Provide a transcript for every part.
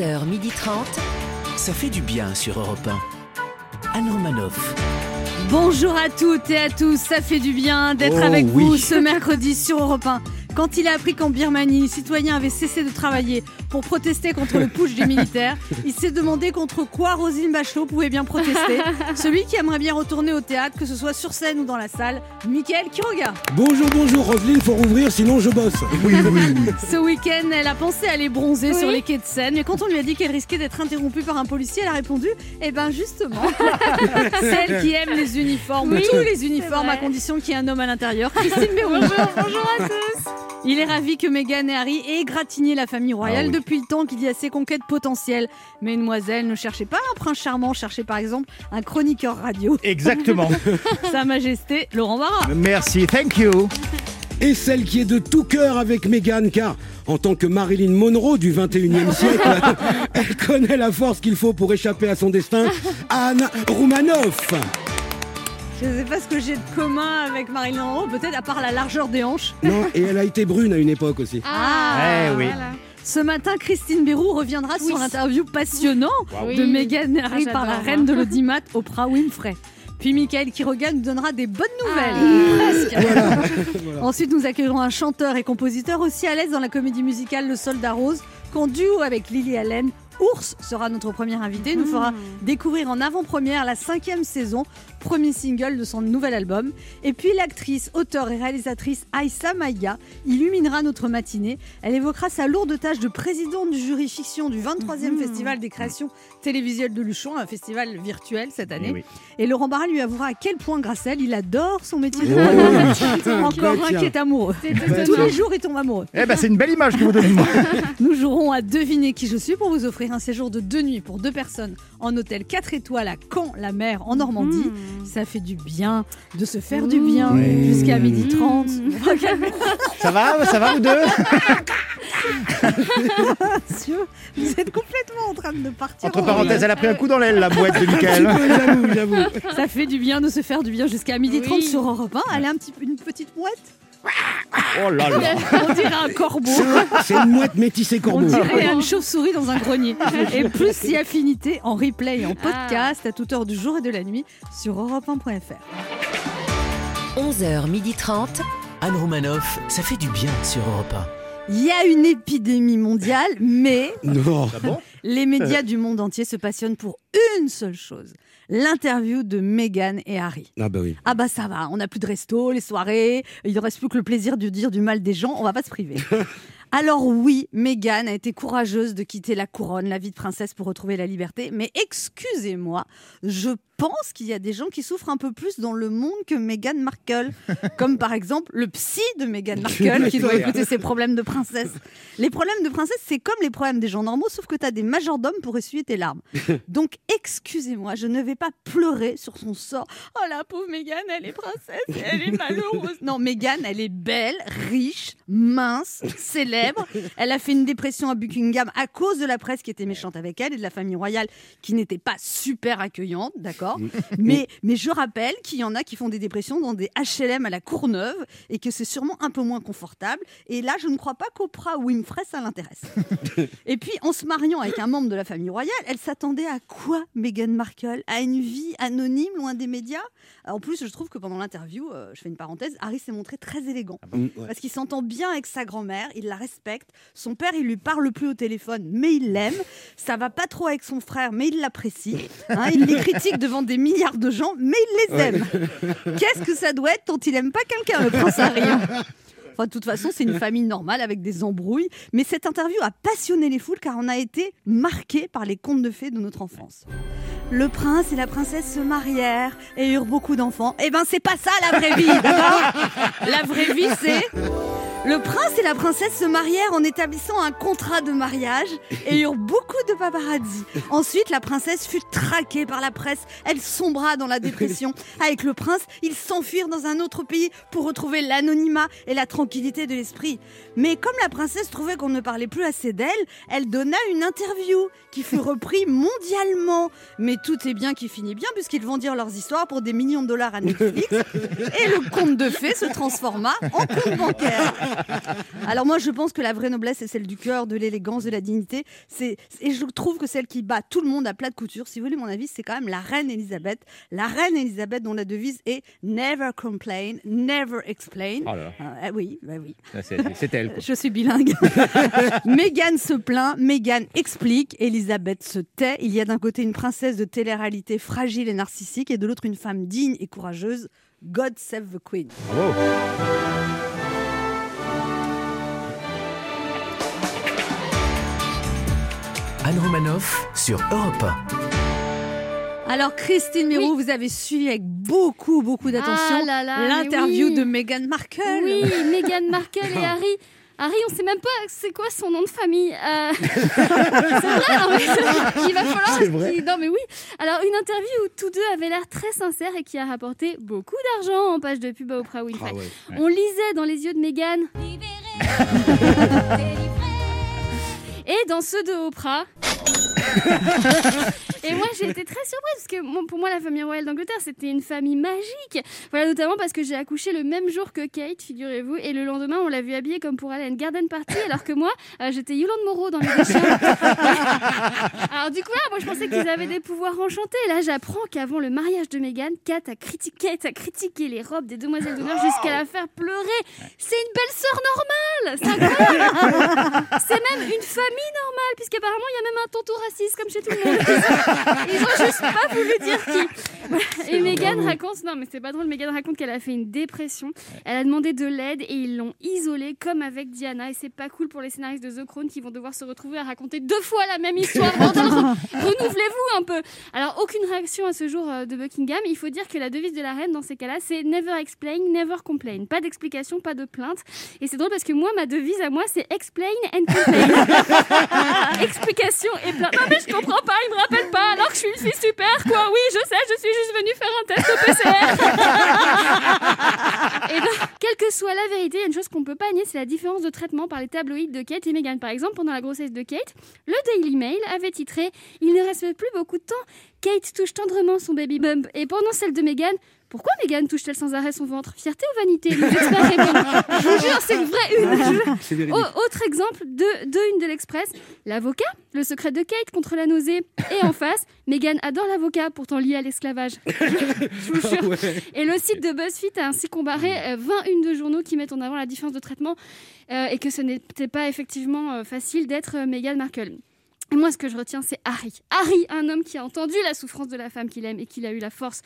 11h30. Ça fait du bien sur Europe 1. Anne Romanoff. Bonjour à toutes et à tous, ça fait du bien d'être Oh, avec oui. vous ce mercredi sur Europe 1. Quand il a appris qu'en Birmanie, les citoyens avaient cessé de travailler pour protester contre le putsch des militaires, il s'est demandé contre quoi Roselyne Bachelot pouvait bien protester. Celui qui aimerait bien retourner au théâtre, que ce soit sur scène ou dans la salle, Mickaël Quiroga. Bonjour, bonjour, Roselyne, faut rouvrir, sinon je bosse. Oui, oui, oui. Ce week-end, elle a pensé aller bronzer sur les quais de Seine, mais quand on lui a dit qu'elle risquait d'être interrompue par un policier, elle a répondu Eh ben justement, celle qui aime les uniformes, tous les uniformes, à condition qu'il y ait un homme à l'intérieur. Christine Béroux. Bonjour à tous. Il est ravi que Meghan et Harry aient égratigné la famille royale Ah oui. depuis le temps qu'il y a ses conquêtes potentielles. Mais Mademoiselle, ne cherchez pas un prince charmant, cherchez par exemple un chroniqueur radio. Exactement. Sa Majesté Laurent Barra. Merci, thank you. Et celle qui est de tout cœur avec Meghan, car en tant que Marilyn Monroe du 21e siècle, elle connaît la force qu'il faut pour échapper à son destin, Anne Roumanoff. Je ne sais pas ce que j'ai de commun avec Marilyn Monroe, peut-être à part la largeur des hanches. Non, et elle a été brune à une époque aussi. Ah, Eh oui. voilà. Ce matin, Christine Bérou reviendra Oui. sur l'interview passionnant Oui. de Meghan et Harry Ah, par la reine de l'audimat, Oprah Winfrey. Puis Michael Quiroga nous donnera des bonnes nouvelles. Ah. Presque. Ensuite, nous accueillerons un chanteur et compositeur aussi à l'aise dans la comédie musicale Le Soldat Rose, qu'en duo avec Lily Allen. Ours sera notre premier invité, nous fera découvrir en avant-première la cinquième saison, premier single de son nouvel album. Et puis l'actrice, auteure et réalisatrice Aïssa Maïga illuminera notre matinée. Elle évoquera sa lourde tâche de présidente du jury fiction du 23e Festival des créations télévisuelles de Luchon, un festival virtuel cette année. Eh oui. Et Laurent Barra lui avouera à quel point, grâce à elle, il adore son métier. Oh, oui. Encore un qui est amoureux. C'est Tous les jours, il tombe amoureux. Eh ben, c'est une belle image que vous donnez de moi. Nous jouerons à deviner qui je suis pour vous offrir un séjour de deux nuits pour deux personnes en hôtel 4 étoiles à Caen, la mer, en Normandie. Mmh. Ça fait du bien de se faire du bien Ouais. jusqu'à midi 30. Ça va, ça va, vous deux? Monsieur, vous êtes complètement en train de partir. Entre en parenthèses, elle a pris un coup dans l'aile, la boîte de Michael. peu, j'avoue, j'avoue. vrille. Ça fait du bien de se faire du bien jusqu'à midi 30 Oui. sur Europe 1. Elle est un petit, une petite mouette. Oh là là. On dirait un corbeau. C'est une mouette métissée On corbeau. dirait une chauve-souris dans un grenier. Et plus si affinité en replay et en podcast à toute heure du jour et de la nuit sur europe1.fr. 11h30. Anne Romanoff, ça fait du bien sur Europe Il y a une épidémie mondiale, mais Non. Ah les médias du monde entier se passionnent pour une seule chose l'interview de Meghan et Harry. Ah bah oui. Ah bah ça va, on n'a plus de resto, les soirées, il ne reste plus que le plaisir de dire du mal des gens, on va pas se priver. Alors oui, Meghan a été courageuse de quitter la couronne, la vie de princesse pour retrouver la liberté, mais excusez-moi, je pense qu'il y a des gens qui souffrent un peu plus dans le monde que Meghan Markle, comme par exemple le psy de Meghan Markle qui doit écouter ses problèmes de princesse. Les problèmes de princesse, c'est comme les problèmes des gens normaux, sauf que tu as des majordomes pour essuyer tes larmes. Donc excusez-moi, je ne vais pas pleurer sur son sort. Oh la pauvre Meghan, elle est princesse et elle est malheureuse. Non, Meghan, elle est belle, riche, mince, célèbre. Elle a fait une dépression à Buckingham à cause de la presse qui était méchante avec elle et de la famille royale qui n'était pas super accueillante, d'accord? mais, mais je rappelle qu'il y en a qui font des dépressions dans des HLM à la Courneuve et que c'est sûrement un peu moins confortable. Et là, je ne crois pas qu'Oprah Winfrey, ça l'intéresse. Et puis, en se mariant avec un membre de la famille royale, elle s'attendait à quoi, Meghan Markle? À une vie anonyme, loin des médias? En plus, je trouve que pendant l'interview, euh, je fais une parenthèse, Harry s'est montré très élégant. Mm, ouais. Parce qu'il s'entend bien avec sa grand-mère, il la respecte. Son père, il lui parle plus au téléphone, mais il l'aime. Ça va pas trop avec son frère, mais il l'apprécie. Hein, il les critique devant des milliards de gens, mais il les aime. Qu'est-ce que ça doit être quand il aime pas quelqu'un, le prince Harry hein? Enfin, de toute façon, c'est une famille normale avec des embrouilles. Mais cette interview a passionné les foules car on a été marqué par les contes de fées de notre enfance. Le prince et la princesse se marièrent et eurent beaucoup d'enfants. Eh ben, c'est pas ça la vraie vie, d'accord? La vraie vie, c'est le prince et la princesse se marièrent en établissant un contrat de mariage et eurent beaucoup de paparazzi. Ensuite, la princesse fut traquée par la presse. Elle sombra dans la dépression. Avec le prince, ils s'enfuirent dans un autre pays pour retrouver l'anonymat et la tranquillité de l'esprit. Mais comme la princesse trouvait qu'on ne parlait plus assez d'elle, elle donna une interview qui fut reprise mondialement. Mais tout est bien qui finit bien puisqu'ils vendirent leurs histoires pour des millions de dollars à Netflix et le conte de fées se transforma en conte bancaire. Alors moi, je pense que la vraie noblesse, c'est celle du cœur, de l'élégance, de la dignité. C'est et je trouve que celle qui bat tout le monde à plat de couture, si vous voulez mon avis, c'est quand même la reine Elisabeth. La reine Elisabeth dont la devise est Never complain, never explain. Oh là là. Euh, euh, oui, bah oui. Ah, C'est c'est elle. quoi. Je suis bilingue. Meghan se plaint, Meghan explique, Elisabeth se tait. Il y a d'un côté une princesse de télé-réalité fragile et narcissique et de l'autre une femme digne et courageuse. God save the Queen. Bravo. Anne Romanoff sur Europe Alors Christine Miro, vous avez suivi avec beaucoup, beaucoup d'attention Ah l'interview oui. de Meghan Markle. Oui, Meghan Markle et Harry. Harry, on sait même pas c'est quoi son nom de famille. Euh, c'est vrai, non, mais c'est- il va falloir. Vrai. qu'il- Non mais oui. Alors une interview où tous deux avaient l'air très sincères et qui a rapporté beaucoup d'argent en page de pub à Oprah Winfrey. Ah ouais. On lisait dans les yeux de Meghan. Et dans ceux de Oprah. Et moi, j'ai été très surprise parce que pour moi, la famille royale d'Angleterre, c'était une famille magique. Voilà, notamment parce que j'ai accouché le même jour que Kate, figurez-vous, et le lendemain, on l'a vu habillée comme pour aller à une garden party, alors que moi, euh, j'étais Yolande Moreau dans les déchets. alors du coup, là, moi, je pensais qu'ils avaient des pouvoirs enchantés. Et là, j'apprends qu'avant le mariage de Meghan, Kate a critiqué, Kate a critiqué les robes des demoiselles d'honneur jusqu'à la faire pleurer. C'est une belle sœur normale. C'est incroyable. C'est même une famille normale, puisqu'apparemment, il y a même un tonton raciste comme chez tout le monde. Ils ont juste pas voulu dire qui. Voilà. Et Meghan raconte, non mais c'est pas drôle, Meghan raconte qu'elle a fait une dépression. Elle a demandé de l'aide et ils l'ont isolée comme avec Diana. Et c'est pas cool pour les scénaristes de The Crown qui vont devoir se retrouver à raconter deux fois la même histoire. Renouvelez-vous un peu. Alors aucune réaction à ce jour euh, de Buckingham. Il faut dire que la devise de la reine dans ces cas-là, c'est never explain, never complain. Pas d'explication, pas de plainte. Et c'est drôle parce que moi, ma devise à moi, c'est explain and complain. Explication et plainte. Non mais je comprends pas, il me rappelle pas alors que je suis une fille super quoi. Oui, je sais, je suis juste venue faire un test au PCR. et donc, quelle que soit la vérité, il y a une chose qu'on peut pas nier, c'est la différence de traitement par les tabloïds de Kate et Meghan. Par exemple, pendant la grossesse de Kate, le Daily Mail avait titré Il ne reste plus beaucoup de temps. Kate touche tendrement son baby bump. Et pendant celle de Meghan, pourquoi Meghan touche-t-elle sans arrêt son ventre? Fierté ou vanité? Les experts répondent. Je vous jure, c'est une vraie une. Au- autre exemple de, de une de l'Express, l'avocat, le secret de Kate contre la nausée. Et en face, Meghan adore l'avocat, pourtant lié à l'esclavage. Je vous jure. Et le site de BuzzFeed a ainsi comparé euh, 20 unes de journaux qui mettent en avant la différence de traitement euh, et que ce n'était pas effectivement euh, facile d'être euh, Meghan Markle. Et moi, ce que je retiens, c'est Harry. Harry, un homme qui a entendu la souffrance de la femme qu'il aime et qui a eu la force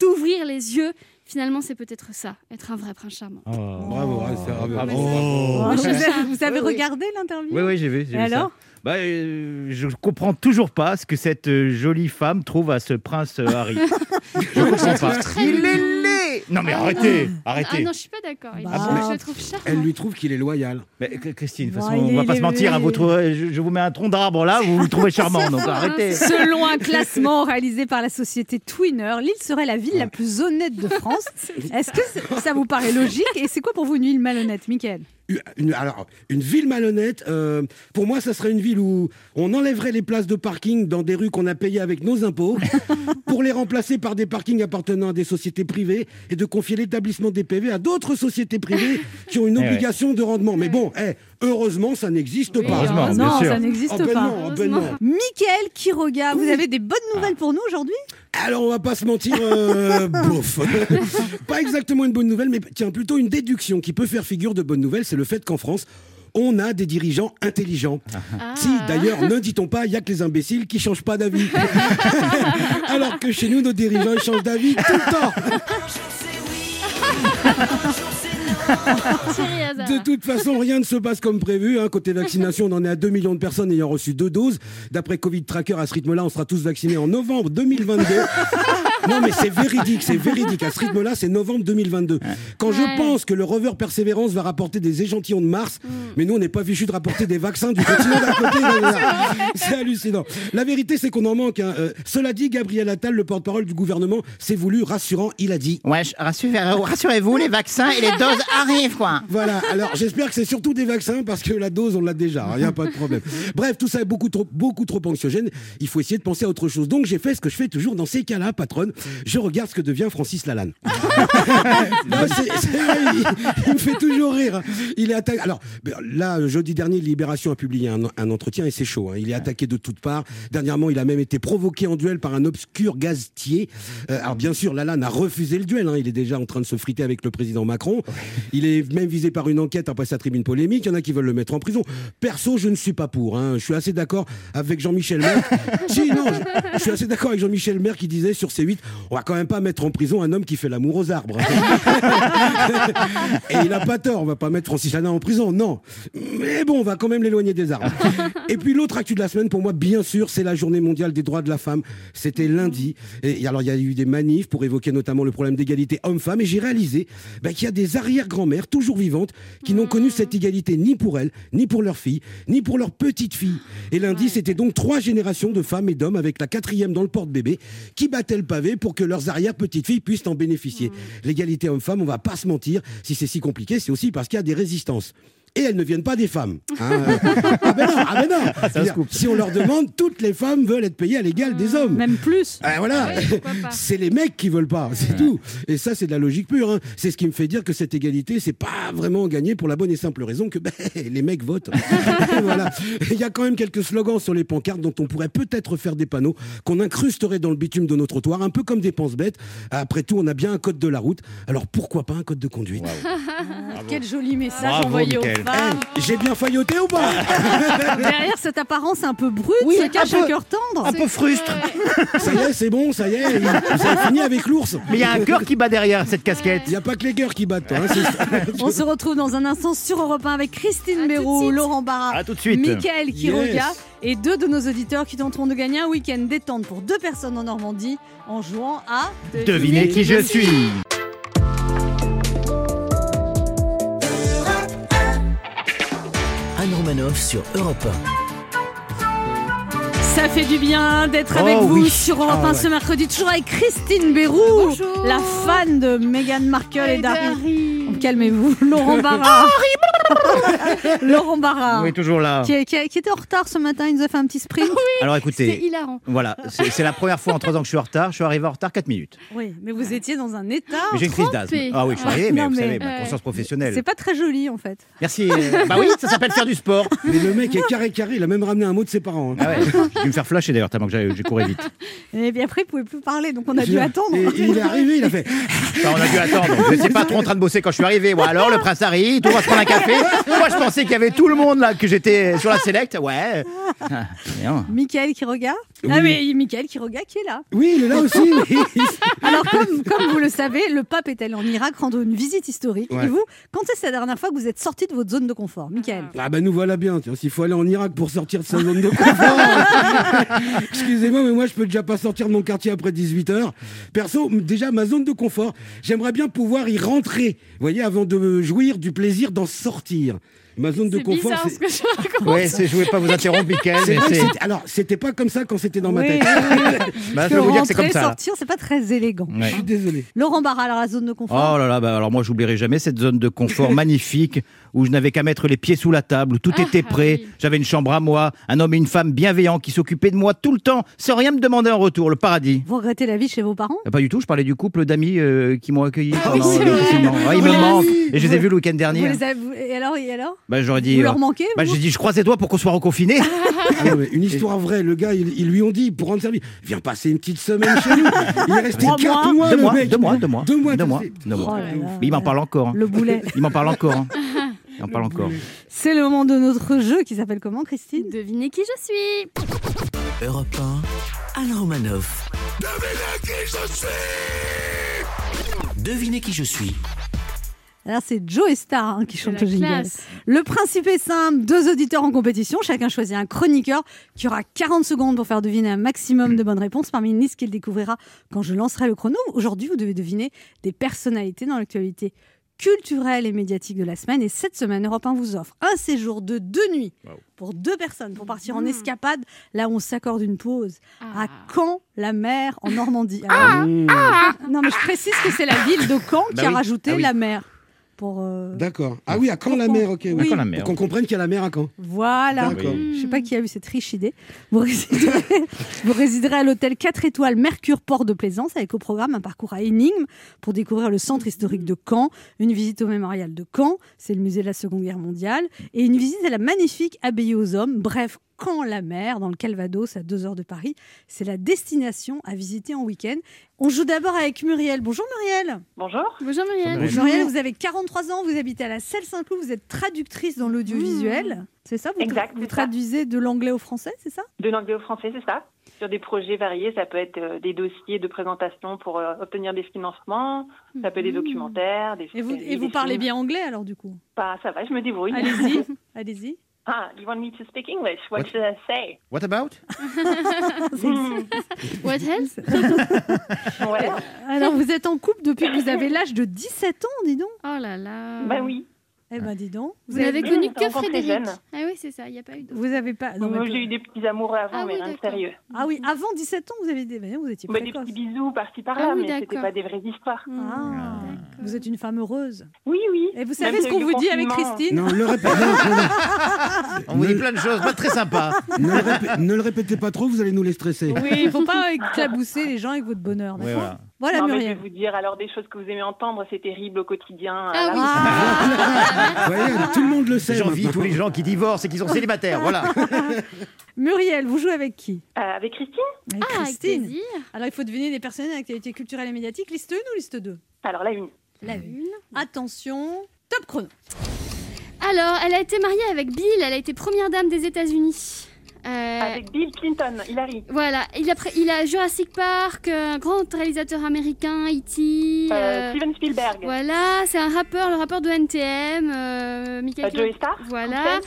d'ouvrir les yeux. Finalement, c'est peut-être ça, être un vrai prince charmant. Oh. Bravo, c'est bravo. Bravo. Oh. Vous avez, vous avez Oui, oui. regardé l'interview? Oui, oui, j'ai vu. j'ai Et vu ça. alors bah, euh, Je comprends toujours pas ce que cette euh, jolie femme trouve à ce prince euh, Harry. je comprends pas. Il est laid Non mais arrêtez, Ah arrêtez. non, je suis pas d'accord. Bah, je bon. le trouve charmant. Elle lui trouve qu'il est loyal. Mais, euh, Christine, de toute façon, on va pas se mentir, hein, vous trouvez- je, je vous mets un tronc d'arbre là, vous le trouvez charmant, donc arrêtez. Selon un classement réalisé par la société Twinner, l'île serait la ville la plus honnête de France. Est-ce que ça vous paraît logique Et c'est quoi pour vous une île malhonnête, Mickaël? Une, alors, une ville malhonnête, euh, pour moi, ça serait une ville où on enlèverait les places de parking dans des rues qu'on a payées avec nos impôts pour les remplacer par des parkings appartenant à des sociétés privées et de confier l'établissement des PV à d'autres sociétés privées qui ont une Eh obligation de rendement. Mais bon, eh, heureusement, ça n'existe Oui, pas. Heureusement, bien non, sûr. ça n'existe Oh, ben pas. non, oh, ben non. Mickaël Quiroga, vous avez des bonnes nouvelles pour nous aujourd'hui? Alors, on va pas se mentir, euh, bof. pas exactement une bonne nouvelle, mais tiens, plutôt une déduction qui peut faire figure de bonne nouvelle, c'est le fait qu'en France, on a des dirigeants intelligents. Ah. Si, d'ailleurs, ne dit-on pas, il y a que les imbéciles qui changent pas d'avis. Alors que chez nous, nos dirigeants, ils changent d'avis tout le temps. De toute façon, rien ne se passe comme prévu. hein. Côté vaccination, on en est à 2 millions de personnes ayant reçu deux doses. D'après Covid Tracker, à ce rythme-là, on sera tous vaccinés en novembre 2022. Non, mais c'est véridique, c'est véridique. À ce rythme-là, c'est novembre 2022. Quand je pense que le rover Persévérance va rapporter des échantillons de Mars, mais nous, on n'est pas fichu de rapporter des vaccins du continent d'à côté. c'est hallucinant. La vérité, c'est qu'on en manque. hein. Euh, cela dit, Gabriel Attal, le porte-parole du gouvernement, s'est voulu rassurant. Il a dit Ouais, rassurez- rassurez-vous, les vaccins et les doses arrivent, quoi. Voilà, alors j'espère que c'est surtout des vaccins parce que la dose, on l'a déjà, il n'y a pas de problème. Bref, tout ça est beaucoup trop, beaucoup trop anxiogène. Il faut essayer de penser à autre chose. Donc j'ai fait ce que je fais toujours dans ces cas-là, patronne. Je regarde ce que devient Francis Lalanne. Vrai, il, me fait toujours rire. Il est attaqué. Alors ben, là, jeudi dernier, Libération a publié un, entretien et c'est chaud. hein. Il est attaqué de toutes parts. Dernièrement, il a même été provoqué en duel par un obscur gazetier. Euh, alors bien sûr, Lalanne a refusé le duel. hein. Il est déjà en train de se friter avec le président Macron. Il est même visé par une enquête après sa tribune polémique. Il y en a qui veulent le mettre en prison. Perso, je ne suis pas pour. hein. Je suis assez d'accord avec Jean-Michel Maire. si, non, je, suis assez d'accord avec Jean-Michel Maire qui disait sur C8, on va quand même pas mettre en prison un homme qui fait l'amour aux arbres. Et il n'a pas tort, on va pas mettre Francis Lalanne en prison, non. Mais bon, on va quand même l'éloigner des arbres. Et puis l'autre actu de la semaine, pour moi, bien sûr, c'est la journée mondiale des droits de la femme. C'était lundi. Et alors, il y a eu des manifs pour évoquer notamment le problème d'égalité homme-femme. Et j'ai réalisé bah, qu'il y a des arrière-grand-mères, toujours vivantes, qui n'ont connu cette égalité ni pour elles, ni pour leurs filles, ni pour leurs petites filles. Et lundi, c'était donc trois générations de femmes et d'hommes, avec la quatrième dans le porte-bébé, qui battaient le pavé pour que leurs arrière-petites-filles puissent en bénéficier. L'égalité homme-femme, on va pas se mentir, si c'est si compliqué, c'est aussi parce qu'il y a des résistances. Et elles ne viennent pas des femmes. hein. ah ben non, ah ben non. Ça se coupe. Si on leur demande, toutes les femmes veulent être payées à l'égal des hommes. Même plus. Ah, voilà, c'est les mecs qui veulent pas, c'est tout. Et ça, c'est de la logique pure. hein. C'est ce qui me fait dire que cette égalité, c'est pas vraiment gagné pour la bonne et simple raison que ben, les mecs votent. voilà. Il y a quand même quelques slogans sur les pancartes dont on pourrait peut-être faire des panneaux qu'on incrusterait dans le bitume de nos trottoirs, un peu comme des penses-bêtes. Après tout, on a bien un code de la route. Alors pourquoi pas un code de conduite? Quel joli message envoyé aux Mickaël. femmes. J'ai bien failloté ou pas Derrière cette apparence un peu brute Oui, se cache un peu- cœur tendre. Un peu frustre. Ça y est, c'est bon, ça y est. Vous avez fini avec l'ours. Mais il y a un cœur qui bat derrière cette casquette. Il n'y a pas que les cœurs qui battent. hein, On se retrouve dans un instant sur Europe 1 avec Christine suite. Laurent Barra, À tout de suite. Michael Quiroga Yes. et deux de nos auditeurs qui tenteront de gagner un week-end détente pour deux personnes en Normandie en jouant à Devinez qui je suis. Sur Europe Ça fait du bien d'être Oh avec vous oui. sur Europe Ah 1 ouais. ce mercredi, toujours avec Christine Béroux, Bonjour. la fan de Meghan Markle et Et d'Harry. d'Harry. Calmez-vous, Laurent Barra. Laurent Barra. Oui, toujours là. Qui, était en retard ce matin, il nous a fait un petit sprint. Alors C'est écoutez, hilarant. voilà, c'est c'est la première fois en trois ans que je suis en retard. Je suis arrivé en retard 4 minutes. Oui, mais vous étiez dans un état. Mais j'ai une crise d'asthme. Ah oui, je suis Ah, arrivé, mais non, vous mais- savez, ma Ouais. conscience professionnelle. C'est pas très joli en fait. Merci. euh, Bah oui, ça s'appelle faire du sport. Mais le mec est carré carré, il a même ramené un mot de ses parents. hein. Ah ouais, j'ai dû me faire flasher d'ailleurs, tellement que j'ai j'ai couru vite. Et bien après, il pouvait plus parler, donc on a dû attendre. Et, il est arrivé, il a fait. Enfin, on a dû attendre. Je n'étais pas trop en train de bosser quand je suis arrivé. Bon, alors, le prince Harry, tout, on va se prendre un café. Moi, je pensais qu'il y avait tout le monde là, que j'étais sur la select. Ouais. Ah, bien. Michael qui regarde. Oui. Ah mais Michael qui regarde qui est là. Oui, il est là aussi. Alors comme, comme vous le savez, le pape est allé en Irak rendre une visite historique. Ouais. Et vous, quand est-ce la dernière fois que vous êtes sorti de votre zone de confort, Michael Ah bah nous voilà bien. tiens. S'il faut aller en Irak pour sortir de sa zone de confort. Excusez-moi, mais moi je peux déjà pas sortir de mon quartier après 18 h Perso, m- déjà ma zone de confort, j'aimerais bien pouvoir y rentrer. Vous voyez, avant de jouir du plaisir d'en sortir. Ma zone de C'est confort, bizarre c'est. ce que je raconte. Ouais, c'est- je voulais pas vous interrompre, Michael, c'est mais c'est. c'était- Alors, c'était pas comme ça quand c'était dans ma Oui, tête. Bah, je vais que vous dire que c'est comme ça. sortir, c'est pas très élégant. Ouais. Je suis désolé. Laurent Barra, alors la zone de confort. Oh là là, bah alors moi j'oublierai jamais cette zone de confort magnifique où je n'avais qu'à mettre les pieds sous la table, où tout Ah, était prêt, oui. j'avais une chambre à moi, un homme et une femme bienveillants qui s'occupaient de moi tout le temps, sans rien me demander en retour, le paradis. Vous regrettez la vie chez vos parents? Euh, Pas du tout, je parlais du couple d'amis euh, qui m'ont accueilli Ah pendant le confinement. Ouais, ils me manquent. Et je les ai vus le week-end Vous dernier. les avez- vous- Et alors, et alors? Bah, j'aurais dit. Vous euh, leur manquez bah, j'ai dit, je croise les doigts pour qu'on soit reconfinés. Ah non, une histoire vraie. Le gars, ils, ils lui ont dit pour rendre service, viens passer une petite semaine chez nous. Il est resté Trois 4 mois. deux mois, deux mois, deux mois. Deux mois. Oh. Mais il m'en parle encore. hein. Le boulet. Il m'en parle encore. m'en parle encore. C'est le moment de notre jeu qui s'appelle comment, Christine? Devinez qui je suis. Europe 1, Anne Romanoff. Devinez qui je suis. Alors c'est Joe Star hein, qui C'est chante la le jingle. classe. Le principe est simple, deux auditeurs en compétition, chacun choisit un chroniqueur qui aura 40 secondes pour faire deviner un maximum de bonnes réponses parmi une liste qu'il découvrira quand je lancerai le chrono. Aujourd'hui, vous devez deviner des personnalités dans l'actualité culturelle et médiatique de la semaine. Et cette semaine, Europe 1 vous offre un séjour de deux nuits pour deux personnes pour partir en escapade là où on s'accorde une pause à Ah. Caen, la mer, en Normandie. Alors, Non, mais je précise que c'est la ville de Caen qui Bah a oui. rajouté Ah oui. la mer. Pour. euh, D'accord. Ah oui, à Caen-la-Mer, ok. oui. Oui. Caen-la-Mer. Pour qu'on comprenne qu'il y a la mer à Caen. Voilà. D'accord. Je sais pas qui a eu cette riche idée. Vous résiderez, vous résiderez à l'hôtel 4 étoiles Mercure Port de Plaisance avec au programme un parcours à énigmes pour découvrir le centre historique de Caen, une visite au mémorial de Caen, c'est le musée de la Seconde Guerre mondiale, et une visite à la magnifique abbaye aux hommes. Bref, Caen-la-Mer, dans le Calvados, à 2 heures de Paris. C'est la destination à visiter en week-end. On joue d'abord avec Muriel. Bonjour Muriel. Bonjour. Bonjour Muriel. Bonjour. Muriel, vous avez 43 ans, vous habitez à la Selle-Saint-Cloud, vous êtes traductrice dans l'audiovisuel. C'est ça vous, Exact, vous ça. traduisez de l'anglais au français, c'est ça? De l'anglais au français, c'est ça Sur des projets variés, ça peut être euh, des dossiers de présentation pour euh, obtenir des financements, ça peut être des documentaires, des Et vous, et vous parlez films. bien anglais alors du coup? Bah, ça va, je me débrouille. Allez-y, allez-y. Ah, you want me to speak English? What, What? should I say? What about? What else? Ouais. Alors vous êtes en couple depuis que vous avez l'âge de 17 ans, dis donc Oh là là. Bah oui. Eh ben dis donc. Vous n'avez Oui, connu on que Frédéric. jeunes. Ah oui, c'est ça, il n'y a pas eu de... Vous avez pas. non, mais- Moi, j'ai eu des petits amoureux avant, Ah mais oui, sérieux. Ah oui, avant 17 ans, vous avez des. Vous étiez Bah, des petits bisous par-ci par-là, Ah oui, mais c'était d'accord. pas des vraies histoires. Hmm, Ah, d'accord. vous êtes une femme heureuse. Oui, oui. Et vous Même savez ce qu'on vous dit avec. Christine Non, ne le répétez, On vous dit Ne- plein de choses, pas très sympa. ne le répé- ne le répétez pas trop, vous allez nous les stresser. Oui, il faut pas éclabousser les gens avec votre bonheur, d'accord? Voilà. Non, mais je vais Muriel. vous dire, alors des choses que vous aimez entendre, c'est terrible au quotidien. Ah oui. Ah, tout le monde le sait. J'envie tous les gens qui divorcent et qui sont célibataires. Voilà. Muriel, vous jouez avec qui? Euh, avec Christine Avec Ah, avec Christine. plaisir. Alors il faut deviner des personnes d'actualité culturelle et médiatique. Liste 1 ou liste 2 Alors la une. La une. Attention, top chrono. Alors, elle a été mariée avec Bill, elle a été première dame des États-Unis. Euh, Avec Bill Clinton, Hillary. Voilà, il a, il a Jurassic Park, euh, un grand réalisateur américain, E.T. Euh, Steven Spielberg. voilà, c'est un rappeur, le rappeur de NTM, euh, Michael Joey Star. Voilà.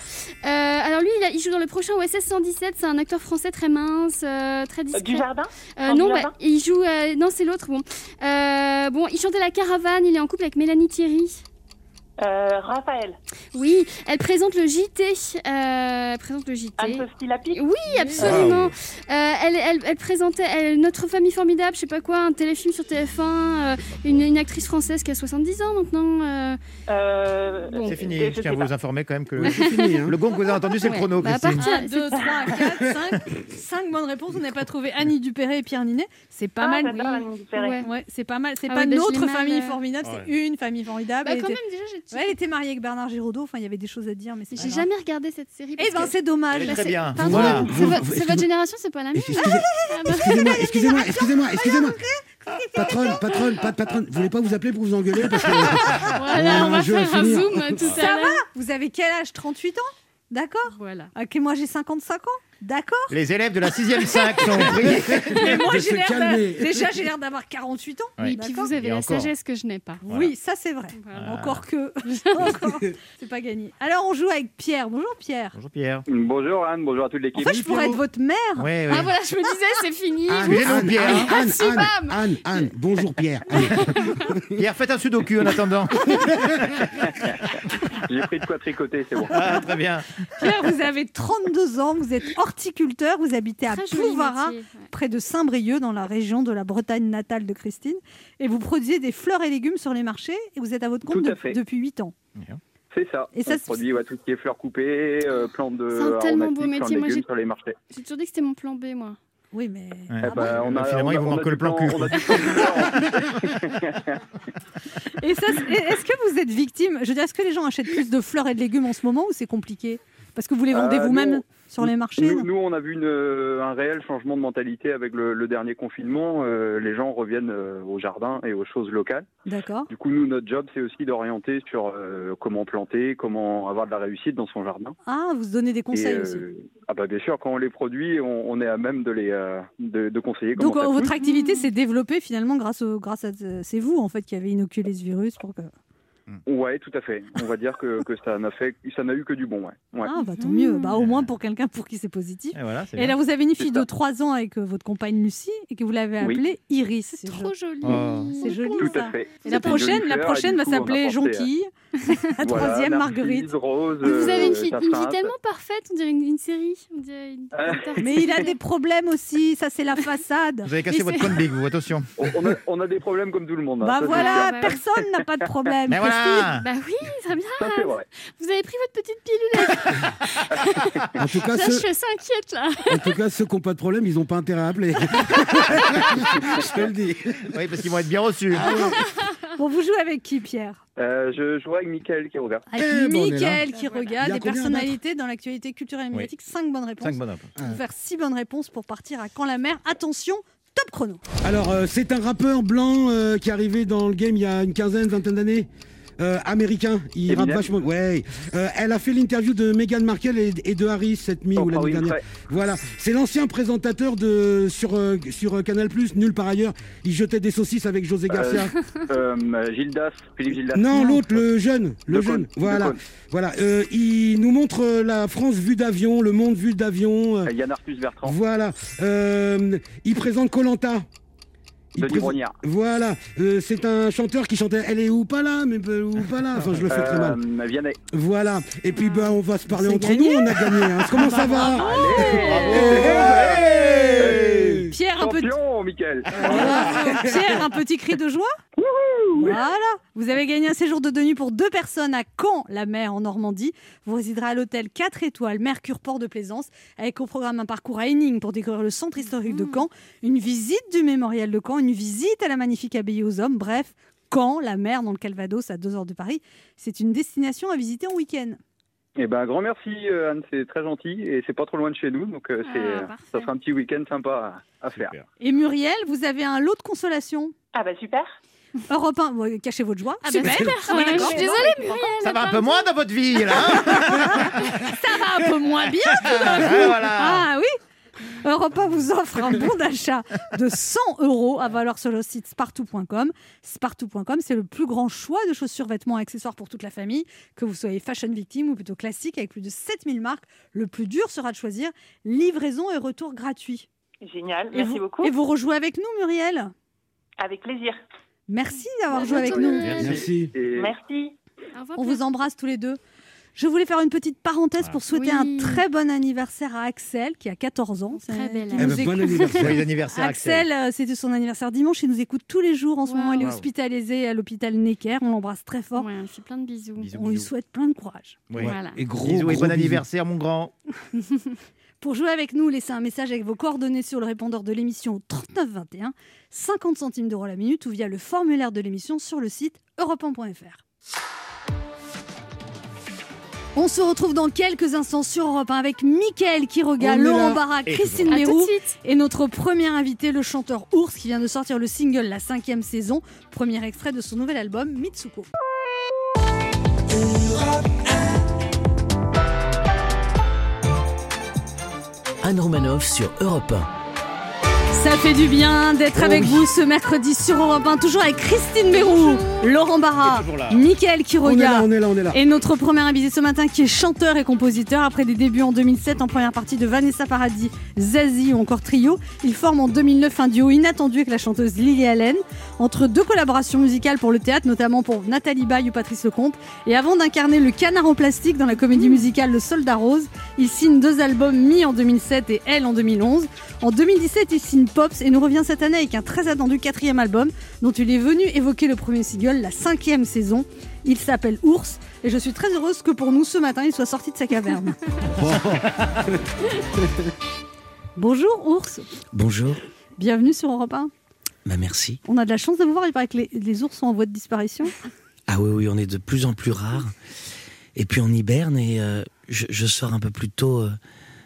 Alors lui, il, a- il joue dans le prochain OSS 117. C'est un acteur français très mince, très discret. du jardin. Non, Dujardin bah, il joue. non, c'est l'autre. Bon, bon, il chantait la caravane. Il est en couple avec Mélanie Thierry. Euh, Raphaël. Oui, elle présente le JT. Euh, elle présente le JT. Anne-Sophie. Oui, absolument. Euh, elle, elle, elle présentait elle- Notre famille formidable, je sais pas quoi, un téléfilm sur TF1. euh, une, une actrice française qui a 70 ans maintenant. euh. Euh, Bon. C'est fini. je tiens à pas. vous informer quand même que fini. hein. le gong que vous avez entendu, c'est Ouais. le chrono, Bah, à partir- 1, 2, 3, 4, 5. 5 bonnes réponses. On n'a pas trouvé Annie Dupéré et Pierre Ninet. C'est pas Ah, mal. Dupéré. Ouais. Ouais, c'est pas mal. C'est Ah pas ouais, bah, notre mal, famille formidable, c'est une famille formidable. Bah, quand même, déjà, j'ai ouais, elle était mariée avec Bernard Giraudot. Enfin, il y avait des choses à dire, mais c'est pas j'ai jamais regardé cette série. parce Eh ben, que- c'est dommage. Bah, très c'est- bien. Pardon, Voilà, c'est votre- génération, c'est pas la mienne. Excusez- Ah bah. Excusez-moi, excusez-moi, excusez-moi, excusez-moi. Patronne, patronne, pas patronne, vous voulez pas vous appeler pour vous engueuler parce que Voilà, on va faire un finir. zoom euh, tout à Ça va Vous avez quel âge? 38 ans? D'accord? Voilà. Ok, moi j'ai 55 ans. D'accord Les élèves de la 6e 5 sont priés. Mais moi de j'ai se l'air d'a- calmer. Déjà j'ai l'air d'avoir 48 ans. Ouais. Et puis D'accord. vous avez Et la encore. sagesse que je n'ai pas. Oui, ça c'est vrai. Voilà. Encore que. Encore. C'est pas gagné. Alors on joue avec Pierre. Bonjour Pierre. Bonjour Pierre. Bonjour Anne, bonjour à toute En l'équipe. fait, je pourrais être votre mère. Oui, oui. Ah voilà, je me disais, c'est fini. Anne, Anne, Pierre. Anne, Anne, Si, Anne, bam. Anne, Anne, bonjour Pierre. Anne. Pierre, faites un sudoku en attendant. J'ai pris de quoi tricoter, c'est bon. Ah, très bien. Pierre, vous avez 32 ans. Vous êtes horticulteur. Vous habitez à métier, ouais. près de Saint-Brieuc, dans la région de la Bretagne natale de Christine. Et vous produisez des fleurs et légumes sur les marchés. Et vous êtes à votre compte à de- depuis 8 ans. C'est ça. Et ça, On produit ouais, tout ce qui est fleurs coupées, euh, plantes de C'est un tellement beau métier. plantes Moi, j'ai- sur les marchés. J'ai toujours dit que c'était mon plan B, moi. Oui, mais. Ouais. On a, Finalement, on a- il vous manque le plan cul. Et ça, est-ce que vous êtes victime? Je veux dire, est-ce que les gens achètent plus de fleurs et de légumes en ce moment ou c'est compliqué? Parce que vous les vendez Euh, vous-même? Sur les marchés Nous, on a vu une, euh, un réel changement de mentalité avec le, le dernier confinement. Euh, les gens reviennent euh, au jardin et aux choses locales. D'accord. Du coup, nous, notre job, c'est aussi d'orienter sur euh, comment planter, comment avoir de la réussite dans son jardin. Ah, vous donnez des conseils Et, aussi. ah bah bien sûr, quand on les produit, on, on est à même de les de, de conseiller. Donc votre pousse. activité s'est développée finalement grâce, au, grâce à c'est vous en fait qui avez inoculé ce virus pour que Ouais, tout à fait. On va dire que, que ça n'a fait, ça n'a eu que du bon, ouais. ouais. ah bah tant mieux bah au moins pour quelqu'un pour qui c'est positif. Et voilà, Et là vous avez une fille de 3 ans avec euh, votre compagne Lucie et que vous l'avez Oui. appelée Iris. C'est trop jo- joli. Oh. C'est joli Tout ça. à fait. Et la prochaine, la prochaine et va s'appeler Jonquille. La troisième, Marguerite. Rose. Vous avez une euh, fille, une tellement parfaite, on dirait une, une série. On dirait une- Ah. une Mais il a des problèmes aussi, ça c'est la façade. Vous avez cassé Mais votre bique, vous, attention. On, a, on a des problèmes comme tout le monde. hein, Bah ça, voilà, personne n'a pas de problème. Mais. Voilà Bah oui, bien. Ça, vrai. Vous avez pris votre petite pilule. En tout cas, ceux, je suis assez inquiète là. en tout cas, ceux qui n'ont pas de problème, ils n'ont pas intérêt à appeler. je te le dis. Oui, parce qu'ils vont être bien reçus. Bon, vous jouez avec qui, Pierre? Euh, je jouais avec Mickaël qui regarde. Avec Eh est là. Mickaël qui Ah, regarde des personnalités dans l'actualité culturelle et médiatique. 5 bonnes réponses. 5 bonnes réponses. Faut faire 6 bonnes réponses pour partir à Quand la mer. Attention, top chrono. Alors, euh, c'est un rappeur blanc euh, qui est arrivé dans le game il y a une quinzaine, vingtaine d'années. Euh, américain, il rappe vachement. Ouais. Euh, elle a fait l'interview de Meghan Markle et, et de Harry cette nuit ou Oprah l'année dernière. Voilà, c'est l'ancien présentateur de sur euh, sur Canal Nulle par ailleurs. Il jetait des saucisses avec José Garcia. Euh, Gildas, Philippe Gildas. non, l'autre, le jeune, le De jeune. Cône, Voilà, voilà. Euh, il nous montre la France vue d'avion, le monde vu d'avion. Yann Arthus Bertrand. voilà. Euh, il présente Colanta. Brognard. Voilà, Euh, c'est un chanteur qui chantait Elle est où pas là, mais euh, où pas là. Enfin, je le fais très mal. Euh, Vianney. Voilà. Et puis ben, on va se parler entre gagné. nous. On a gagné. hein. Comment ça va Allez Pierre, un petit, Champion, Mickaël. Pierre, un petit cri de joie Voilà, vous avez gagné un séjour de deux nuits pour deux personnes à Caen, la mer en Normandie. Vous résiderez à l'hôtel 4 étoiles Mercure Port de Plaisance avec au programme un parcours à Henning pour découvrir le centre historique de Caen, une visite du mémorial de Caen, une visite à la magnifique abbaye aux hommes. Bref, Caen, la mer dans le Calvados à 2 heures de Paris. C'est une destination à visiter en week-end. Eh ben, grand merci, euh, Anne, c'est très gentil et c'est pas trop loin de chez nous, donc euh, c'est, Ah, euh, parfait. ça sera un petit week-end sympa à, à faire. Super. Et Muriel, vous avez un lot de consolation? Ah bah super. Europe 1, bon, cachez votre joie. Ah bah Super. super. Ah oui, Je d'accord. suis désolée, Muriel. Ça va un peu moins dans votre vie, là hein? Ça va un peu moins bien. Voilà. Ah oui Europe 1 vous offre un bon d'achat de 100 euros à valeur sur le site spartou.com. Spartou.com, c'est le plus grand choix de chaussures, vêtements et accessoires pour toute la famille. Que vous soyez fashion victime ou plutôt classique, avec plus de 7000 marques, le plus dur sera de choisir livraison et retour gratuit. Génial. Et Merci vous, beaucoup. Et vous rejouez avec nous, Muriel? Avec plaisir. Merci d'avoir joué avec nous. Merci. Et Merci. Revoir, On vous embrasse tous les deux. Je voulais faire une petite parenthèse pour souhaiter Oui. un très bon anniversaire à Axel, qui a 14 ans. Très C'est- belle Eh ben, bon anniversaire. Axel. Axel, euh, c'était son anniversaire dimanche. Il nous écoute tous les jours. En ce Wow. moment, il est Wow. hospitalisé à l'hôpital Necker. On l'embrasse très fort. Ouais, on fait plein de bisous. Bisous, On lui souhaite plein de courage. Oui. Voilà. Et gros, Bisous et bon bisous. anniversaire, mon grand. Pour jouer avec nous, laissez un message avec vos coordonnées sur le répondeur de l'émission au 3921, 50 centimes d'euros la minute ou via le formulaire de l'émission sur le site europe1.fr. On se retrouve dans quelques instants sur Europe 1 avec Mickaël Quiroga, Laurent. Barra, Et Christine suite. et notre premier invité, le chanteur Ours, qui vient de sortir le single La cinquième saison, premier extrait de son nouvel album Mitsuko. Anne Romanoff sur Europe 1. Ça fait du bien d'être Oh avec oui. vous ce mercredi sur Europe 1, toujours avec Christine Mérou, Laurent Barra. Mickaël On est là, Quiroga. on est là, on est là. Et notre premier invité ce matin qui est chanteur et compositeur après des débuts en 2007 en première partie de Vanessa Paradis, Zazie ou encore Trio. Il forme en 2009 un duo inattendu avec la chanteuse Lily Allen entre deux collaborations musicales pour le théâtre, notamment pour Nathalie Baye ou Patrice Lecomte. Et avant d'incarner le canard en plastique dans la comédie musicale Le Soldat Rose, il signe deux albums mis en 2007 et Elle en 2011. En 2017, il signe Pops et nous revient cette année avec un très attendu quatrième album dont il est venu évoquer le premier single, la cinquième saison. Il s'appelle Ours et je suis très heureuse que pour nous ce matin il soit sorti de sa caverne. Bonjour Ours, Bonjour. bienvenue sur Europe 1. Bah merci. On a de la chance de vous voir, il paraît que les, les ours sont en voie de disparition. Ah oui, oui, on est de plus en plus rares. Et puis on hiberne et euh, je, je sors un peu plus tôt euh,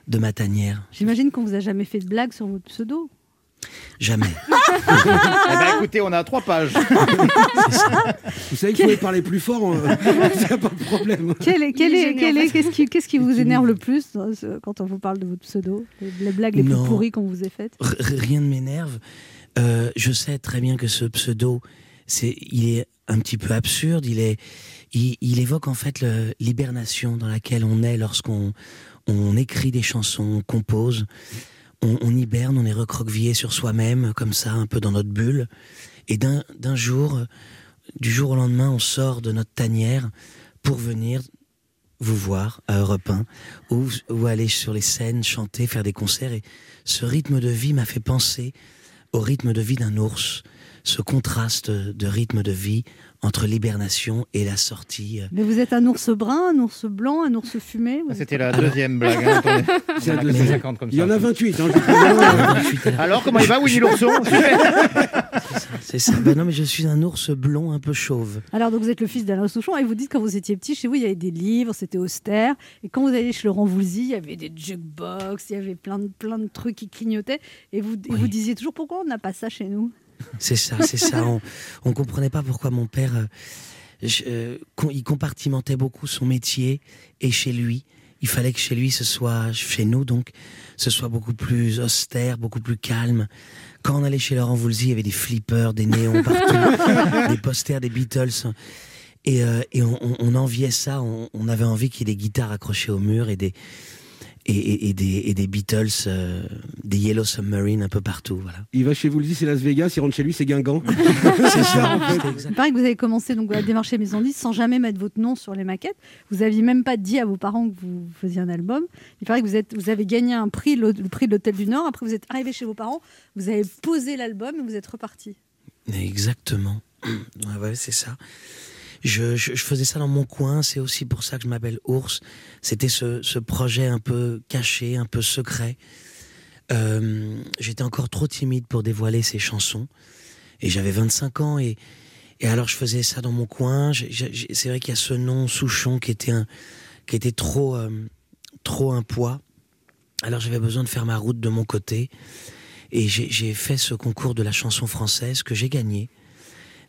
de ma tanière. J'imagine qu'on vous a jamais fait de blague sur votre pseudo. Jamais. Eh ben, écoutez, on a trois pages. Vous savez qu'il faut parler plus fort, hein. il n'y a pas de problème. Quel est, quel Il est est, gêné, quel en est- fait. qu'est-ce qui, qu'est-ce qui vous énerve le plus ce- quand on vous parle de votre pseudo les, les blagues les plus Non. pourries qu'on vous ait faites R- rien ne m'énerve. Euh, je sais très bien que ce pseudo, c'est, il est un petit peu absurde. Il est, il, il évoque en fait l'hibernation dans laquelle on est lorsqu'on on écrit des chansons, on compose, on, hiberne, on est recroquevillé sur soi-même, comme ça, un peu dans notre bulle. Et d'un d'un jour, du jour au lendemain, on sort de notre tanière pour venir vous voir à Europe 1 ou, ou aller sur les scènes, chanter, faire des concerts. Et ce rythme de vie m'a fait penser au rythme de vie d'un ours, ce contraste de rythme de vie entre l'hibernation et la sortie. euh, Mais vous êtes un ours brun, un ours blanc, un ours fumé êtes- C'était la Alors- deuxième blague. hein, attendez. C'est la Il y en a deuxième. 50 comme Il y en ça. a 28. hein, je. Alors, comment il va, Winnie l'ourson C'est ça. Ben non, mais je suis un ours blond un peu chauve. Alors, donc, vous êtes le fils d'Alain Souchon et vous dites quand vous étiez petit, chez vous, il y avait des livres, c'était austère. Et quand vous alliez chez Laurent Voulzy, il y avait des jukebox, il y avait plein de, plein de trucs qui clignotaient. Et vous, et vous disiez toujours pourquoi on n'a pas ça chez nous? C'est ça, c'est ça. On, on comprenait pas pourquoi mon père, euh, je- euh, il compartimentait beaucoup son métier et chez lui. Il fallait que chez lui, ce soit chez nous, donc, ce soit beaucoup plus austère, beaucoup plus calme. Quand on allait chez Laurent Voulzy, il y avait des flippers, des néons partout, des posters des Beatles. Et, euh, et on, on- on enviait ça. On, on avait envie qu'il y ait des guitares accrochées au mur et des, et, et- et des, et des Beatles, euh, des Yellow Submarine un peu partout. Voilà. Il va chez vous, c'est Las Vegas. Il rentre chez lui, c'est Guingamp. C'est ça, c'était exact. Il paraît que vous avez commencé donc, à démarcher Maison 10 sans jamais mettre votre nom sur les maquettes. Vous n'aviez même pas dit à vos parents que vous faisiez un album. Il paraît que vous, êtes, vous avez gagné un prix, le, le prix de l'Hôtel du Nord. Après, vous êtes arrivé chez vos parents, vous avez posé l'album et vous êtes reparti. Exactement. Ouais, ouais, c'est ça. Je, faisais ça dans mon coin, c'est aussi pour ça que je m'appelle Ours. C'était ce, projet un peu caché, un peu secret. Euh, J'étais encore trop timide pour dévoiler ces chansons. Et j'avais 25 ans et, alors je faisais ça dans mon coin. C'est vrai qu'il y a ce nom Souchon qui était, qui était trop, euh, trop un poids. Alors j'avais besoin de faire ma route de mon côté. Et j'ai fait ce concours de la chanson française que j'ai gagné.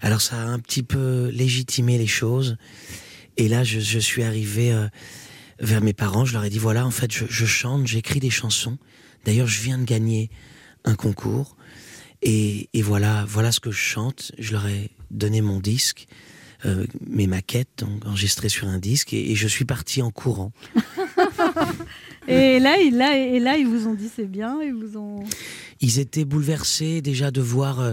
Alors ça a un petit peu légitimé les choses. Et là, je, je suis arrivé euh, vers mes parents. Je leur ai dit voilà, en fait, je, je chante, j'écris des chansons. D'ailleurs, je viens de gagner un concours. Et, et voilà, voilà ce que je chante. Je leur ai donné mon disque, euh, mes maquettes, donc enregistrées sur un disque, et, et je suis parti en courant. Et là, il- là, et là, ils vous ont dit c'est bien, ils vous ont Ils étaient bouleversés déjà de voir. euh,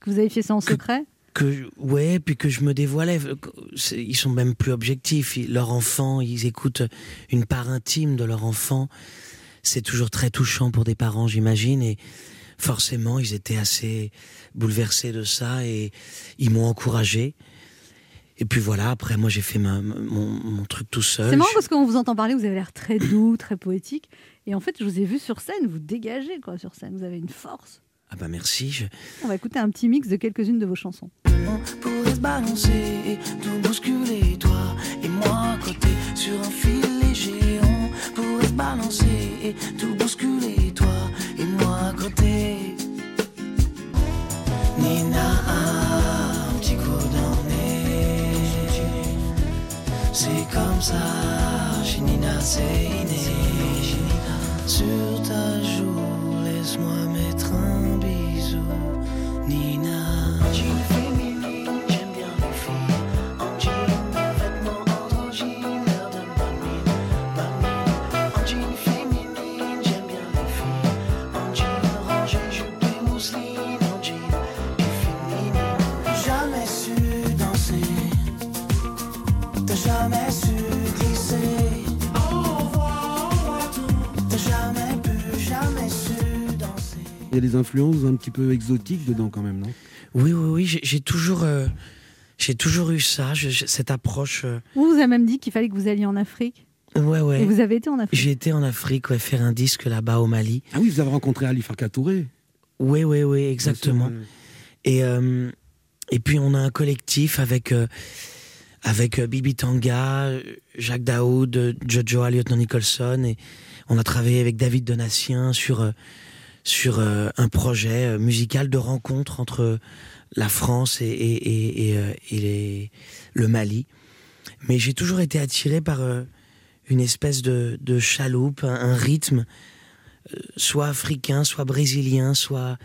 que vous avez fait ça en secret? Que ouais puis que je me dévoilais ils sont même plus objectifs Ils- leur enfant ils écoutent une part intime de leur enfant c'est toujours très touchant pour des parents j'imagine et forcément ils étaient assez bouleversés de ça et ils m'ont encouragé et puis voilà après moi j'ai fait ma- mon, mon truc tout seul C'est marrant parce qu'on vous entend parler, vous avez l'air très doux, très poétique. Et en fait, je vous ai vu sur scène, vous dégagez quoi sur scène. Vous avez une force. Ah bah merci je- On va écouter un petit mix de quelques-unes de vos chansons. pourrait se balancer, tout bousculer, toi et moi à côté sur un fil léger. On pourrait se balancer, tout bousculer, toi et moi à côté. Nina, un petit coup nez. C'est comme ça, chez Nina, c'est inné. Sur ta joue, laisse-moi mettre Il y a des influences un petit peu exotiques dedans quand même, non? Oui oui oui j'ai toujours euh, j'ai toujours eu ça je- cette approche euh, On vous a même dit qu'il fallait que vous alliez en Afrique. ouais ouais Et vous avez été en Afrique. J'ai été en Afrique, ouais, faire un disque là-bas au Mali. Ah oui, vous avez rencontré Ali Farka Touré. Oui, oui, oui, exactement. Et, euh, et puis on a un collectif avec, euh, avec euh, Bibi Tanga, euh, Jacques Daoud, euh, Jojo Lieutenant Nicholson. Et on a travaillé avec David Donatien sur, euh, sur euh, un projet euh, musical de rencontre entre la France et, et, et, et, euh, et les- le Mali. Mais j'ai toujours été attiré par euh, une espèce de, de chaloupe, un, un rythme, euh, soit africain, soit brésilien, soit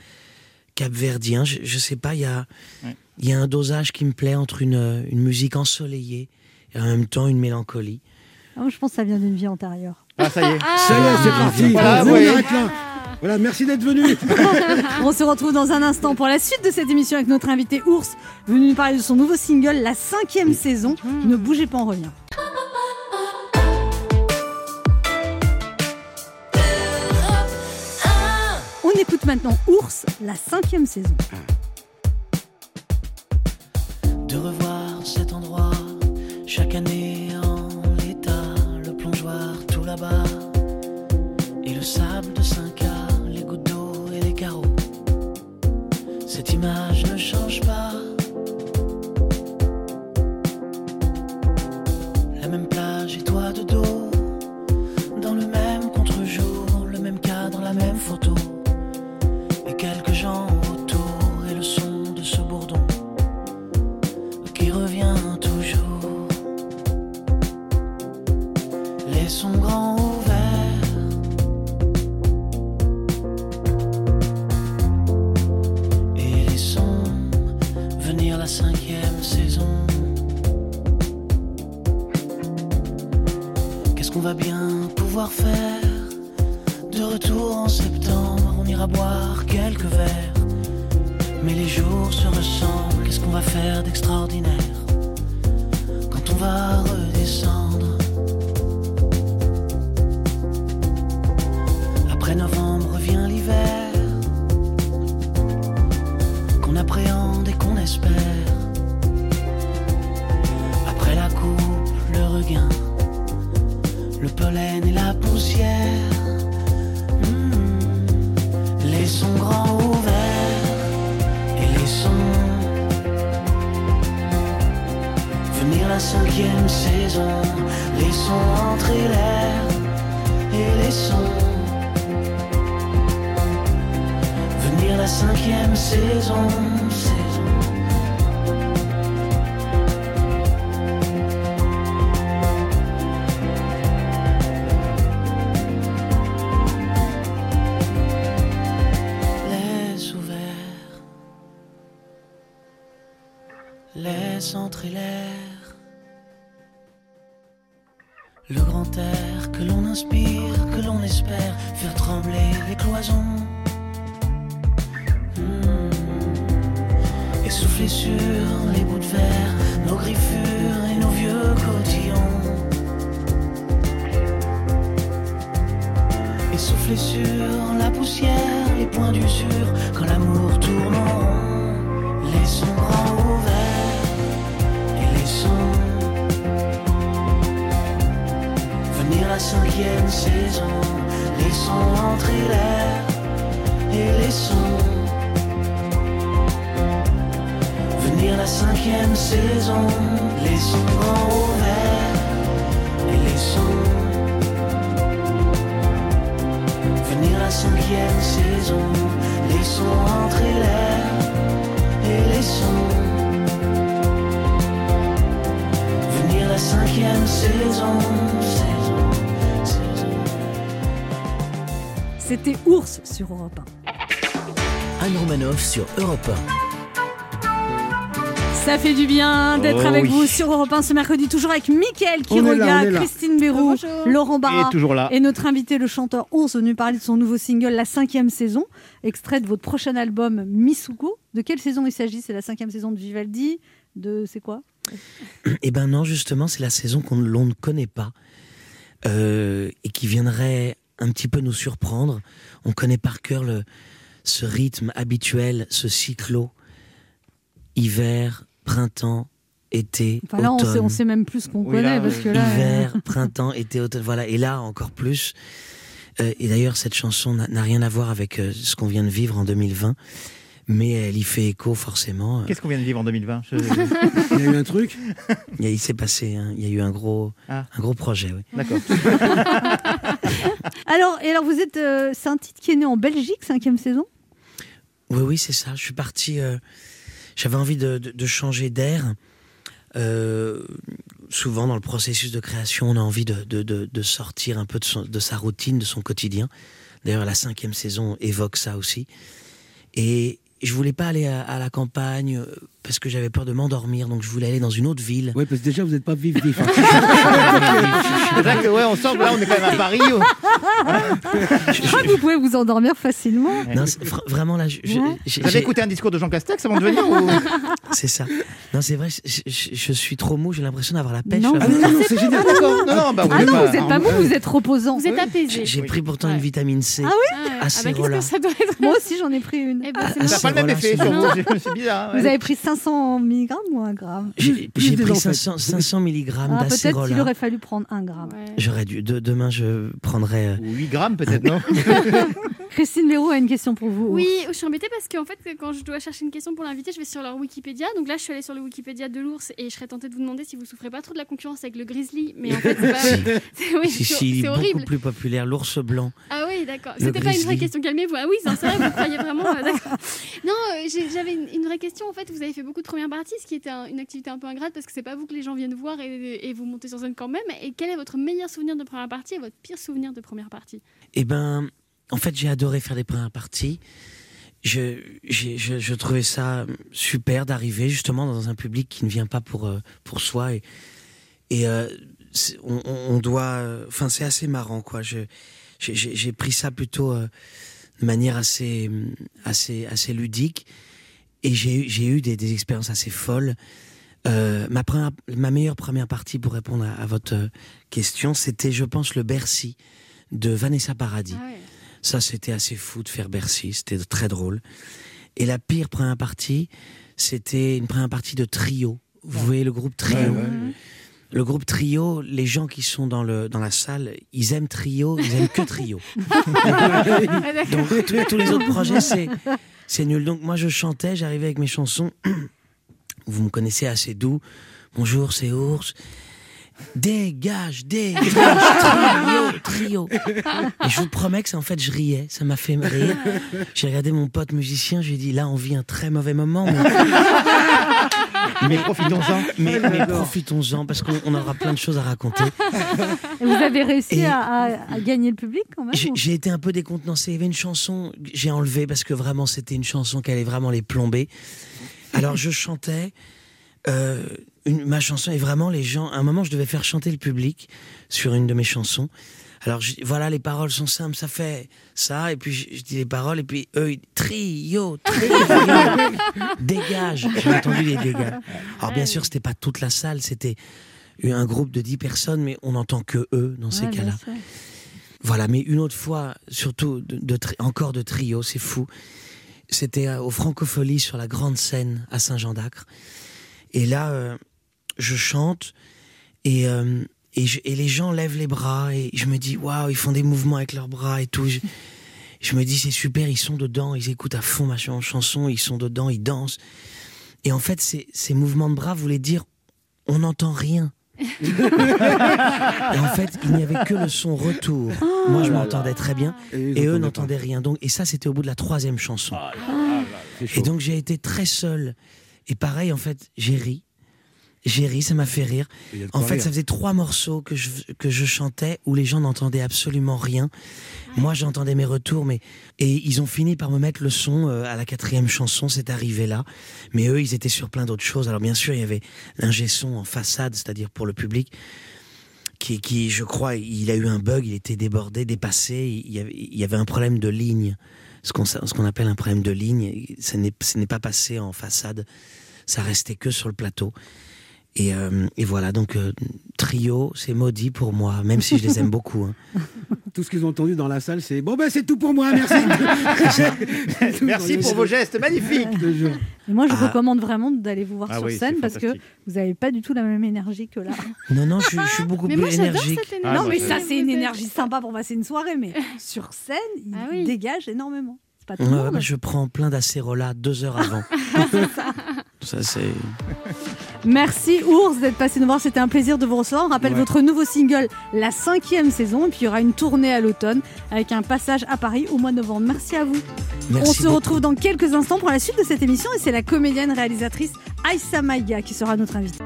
capverdien. Je, je sais pas, il y a, Ouais. il y a un dosage qui me plaît entre une, une musique ensoleillée et en même temps une mélancolie. Ah, moi, je pense que ça vient d'une vie antérieure. Ah, ça y est. Ça y est, c'est parti. Voilà, On oui. Voilà, merci d'être venu. On se retrouve dans un instant pour la suite de cette émission avec notre invité Ours, venu nous parler de son nouveau single, la cinquième saison. Ne bougez pas, on revient. On écoute maintenant Ours, la cinquième saison. de revoir cet endroit chaque année en l'état, le plongeoir tout là-bas et le sable de 5K, les Cette image ne change pas. De retour en septembre, on ira boire quelques verres. Mais les jours se ressemblent, qu'est-ce qu'on va faire d'extraordinaire? Quand on va redescendre. Après novembre cinquième saison, les sons entrer l'air et les sons. Venir la cinquième saison. C'était Ours sur Europe 1. Anne Romanoff sur Europe Ça fait du bien d'être Oh avec oui. vous sur Europe 1 ce mercredi, toujours avec Mickaël Quiroga. Christine Béroux, Laurent Barra Et toujours là. et notre invité, le chanteur Ours, venu parler de son nouveau single, la cinquième saison, extrait de votre prochain album Misuko. De quelle saison il s'agit? C'est la cinquième saison de Vivaldi De c'est quoi? Eh ben non, justement, c'est la saison qu'on l'on ne connaît pas euh, et qui viendrait un petit peu nous surprendre. On connaît par cœur le, ce rythme habituel, ce cyclo hiver, printemps, été, Enfin là, on automne. sait, on sait même plus ce qu'on Oui, connaît là, parce que là. euh, hiver, printemps, été, automne. Voilà. Et là, encore plus. Euh, et d'ailleurs, cette chanson n'a n'a rien à voir avec euh, ce qu'on vient de vivre en 2020, mais elle y fait écho forcément. Qu'est-ce qu'on vient de vivre en 2020 Je- Il y a eu un truc Il, s'est passé, hein, il y a eu un gros, Ah. un gros projet. Oui. D'accord. Alors, et alors vous êtes, euh, c'est un titre qui est né en Belgique, cinquième saison? Oui, oui, c'est ça. Je suis parti. euh, J'avais envie de, de- de changer d'air. Euh, souvent, dans le processus de création, on a envie de, de- de- de sortir un peu de, son- de sa routine, de son quotidien. D'ailleurs, la cinquième saison évoque ça aussi. Et je voulais pas aller à, la campagne euh, parce que j'avais peur de m'endormir. Donc, je voulais aller dans une autre ville. Oui, parce que déjà, vous n'êtes pas vif vif. hein. C'est vrai que ouais, on sent que là, on est quand même à Paris. oh. Je crois que vous pouvez vous endormir facilement. Non, vraiment là, Ouais. j'ai- Vous avez j'ai- écouté un discours de Jean Castex avant de venir ou... c'est ça. Non, c'est vrai, je, je- je suis trop mou, j'ai l'impression d'avoir la pêche. Non, là. Ah non, non, c'est génial. D'accord. Non, non, bah, Ah non, pas- vous n'êtes pas mou, vous êtes reposant. Vous êtes apaisé. j'ai pris pourtant Ouais. une vitamine C. Ah Ah ouais. Assez Ah bah, que ça doit être? Moi aussi, j'en ai pris une. Eh ben, Ah, ah, pas le même effet c'est sur vous. C'est bizarre. ouais. Vous avez pris 500 mg ou 1 gramme J'ai pris enfants. 500, 500 mg ah, Peut-être qu'il aurait fallu prendre 1 gramme. Ouais. J'aurais dû. de- demain, je prendrai. euh, 8 grammes peut-être, non Christine Leroux a une question pour vous. Oui, je suis embêtée parce qu'en fait, quand je dois chercher une question pour l'inviter, je vais sur leur Wikipédia. Donc là, je suis allée sur le Wikipédia de l'ours et je serais tentée de vous demander si vous souffrez pas trop de la concurrence avec le grizzly. Mais en fait, c'est pas. c'est- oui, Si, c'est- si, horrible. beaucoup plus populaire, l'ours blanc. Ah oui, d'accord. C'était pas une vraie question, calmez-vous. Ah oui, c'est vrai, vous croyez vraiment. euh. Non, euh, j'avais une, une vraie question. En fait, vous avez fait beaucoup de premières parties, ce qui était un- une activité un peu ingrate parce que c'est pas vous que les gens viennent voir et, et vous montez sur scène quand même. Et quel est votre meilleur souvenir de première partie et votre pire souvenir de première partie? Eh ben, en fait, j'ai adoré faire les premières parties. Je, je, je trouvais ça super d'arriver justement dans un public qui ne vient pas pour, euh, pour soi. Et, euh, on, doit. Enfin, c'est assez marrant, quoi. J'ai- pris ça plutôt euh, de manière assez, assez, assez ludique. Et j'ai eu- des, des expériences assez folles. Ma, première, ma meilleure première partie, pour répondre à, votre question, c'était, je pense, le Bercy de Vanessa Paradis. Ah. Ça, c'était assez fou de faire Bercy, c'était très drôle. Et la pire première partie, c'était une première partie de trio. Vous voyez le groupe trio? Le groupe trio, les gens qui sont dans, le, dans la salle, ils aiment trio, ils aiment que trio. Donc tous, tous les autres projets, c'est, c'est nul. Donc moi, je chantais, j'arrivais avec mes chansons. Vous me connaissez assez doux. Bonjour, c'est Ours. Dégage, dégage, trio, trio. Et je vous promets que ça, en fait, je riais, ça m'a fait rire. J'ai regardé mon pote musicien, je lui ai dit, là, on vit un très mauvais moment, mais, Mais profitons-en. mais, mais profitons-en, parce qu'on on aura plein de choses à raconter. Et vous avez réussi à, à- à gagner le public quand même j'ai été un peu décontenancé. Il y avait une chanson que j'ai enlevée parce que vraiment c'était une chanson qui allait vraiment les plomber. Alors je chantais euh, une- ma chanson et vraiment les gens. À un moment, je devais faire chanter le public sur une de mes chansons. Alors je- voilà, les paroles sont simples, ça fait ça et puis je, je dis les paroles et puis eux ils, trio, trio, dégage. J'ai entendu les dégâts. Alors bien sûr, c'était pas toute la salle, c'était un groupe de 10 personnes, mais on n'entend que eux dans ces Ouais, cas-là. Voilà, mais une autre fois, surtout de, encore de trio, c'est fou. C'était euh, au Francofolie sur la grande scène à Saint-Jean-d'Acre. Et là, euh, je chante et, euh, et, je- et les gens lèvent les bras et je me dis, waouh, ils font des mouvements avec leurs bras et tout. Je, je me dis, c'est super, ils sont dedans, ils écoutent à fond ma chan- chanson, ils sont dedans, ils dansent. Et en fait, ces, ces mouvements de bras voulaient dire, on n'entend rien. et en fait, il n'y avait que le son retour. Moi, je m'entendais très bien. Et eux entendaient n'entendaient rien. Donc, et ça, c'était au bout de la troisième chanson. Et donc, j'ai été très seul. Et pareil, en fait, j'ai ri. J'ai ri, ça m'a fait rire. En fait, rire. ça faisait trois morceaux que je, que je chantais où les gens n'entendaient absolument rien. Moi, j'entendais mes retours, mais et ils ont fini par me mettre le son euh, à la quatrième chanson. C'est arrivé là, mais eux, ils étaient sur plein d'autres choses. Alors bien sûr, il y avait l'ingé son en façade, c'est-à-dire pour le public, qui, qui, je crois, il a eu un bug, il était débordé, dépassé. Il y avait, il y avait un problème de ligne, ce qu'on ce qu'on appelle un problème de ligne. Ça n'est ce n'est pas passé en façade, ça restait que sur le plateau. Et, euh, et voilà, donc euh, trio, c'est maudit pour moi, même si je les aime beaucoup. hein. Tout ce qu'ils ont entendu dans la salle, c'est bon ben c'est tout pour moi, merci. Merci pour vos gestes magnifiques. Et moi, je Ah. recommande vraiment d'aller vous voir Ah sur oui, scène parce que vous n'avez pas du tout la même énergie que là. Non, non, je, suis- je suis beaucoup Mais plus moi, énergique. cette Ah, énergie. non, mais ça, c'est une énergie sympa pour passer une soirée, mais sur scène, il Ah oui. dégage énormément. Pas tout Ouais, le ouais, monde. bah, je prends plein d'acérola deux heures avant. ça, c'est. Merci Ours d'être passé nous voir, c'était un plaisir de vous recevoir. On rappelle Ouais. votre nouveau single, la cinquième saison, et puis il y aura une tournée à l'automne avec un passage à Paris au mois de novembre. Merci à vous. Merci On se beaucoup. retrouve dans quelques instants pour la suite de cette émission et c'est la comédienne réalisatrice Aïssa Maïga qui sera notre invitée.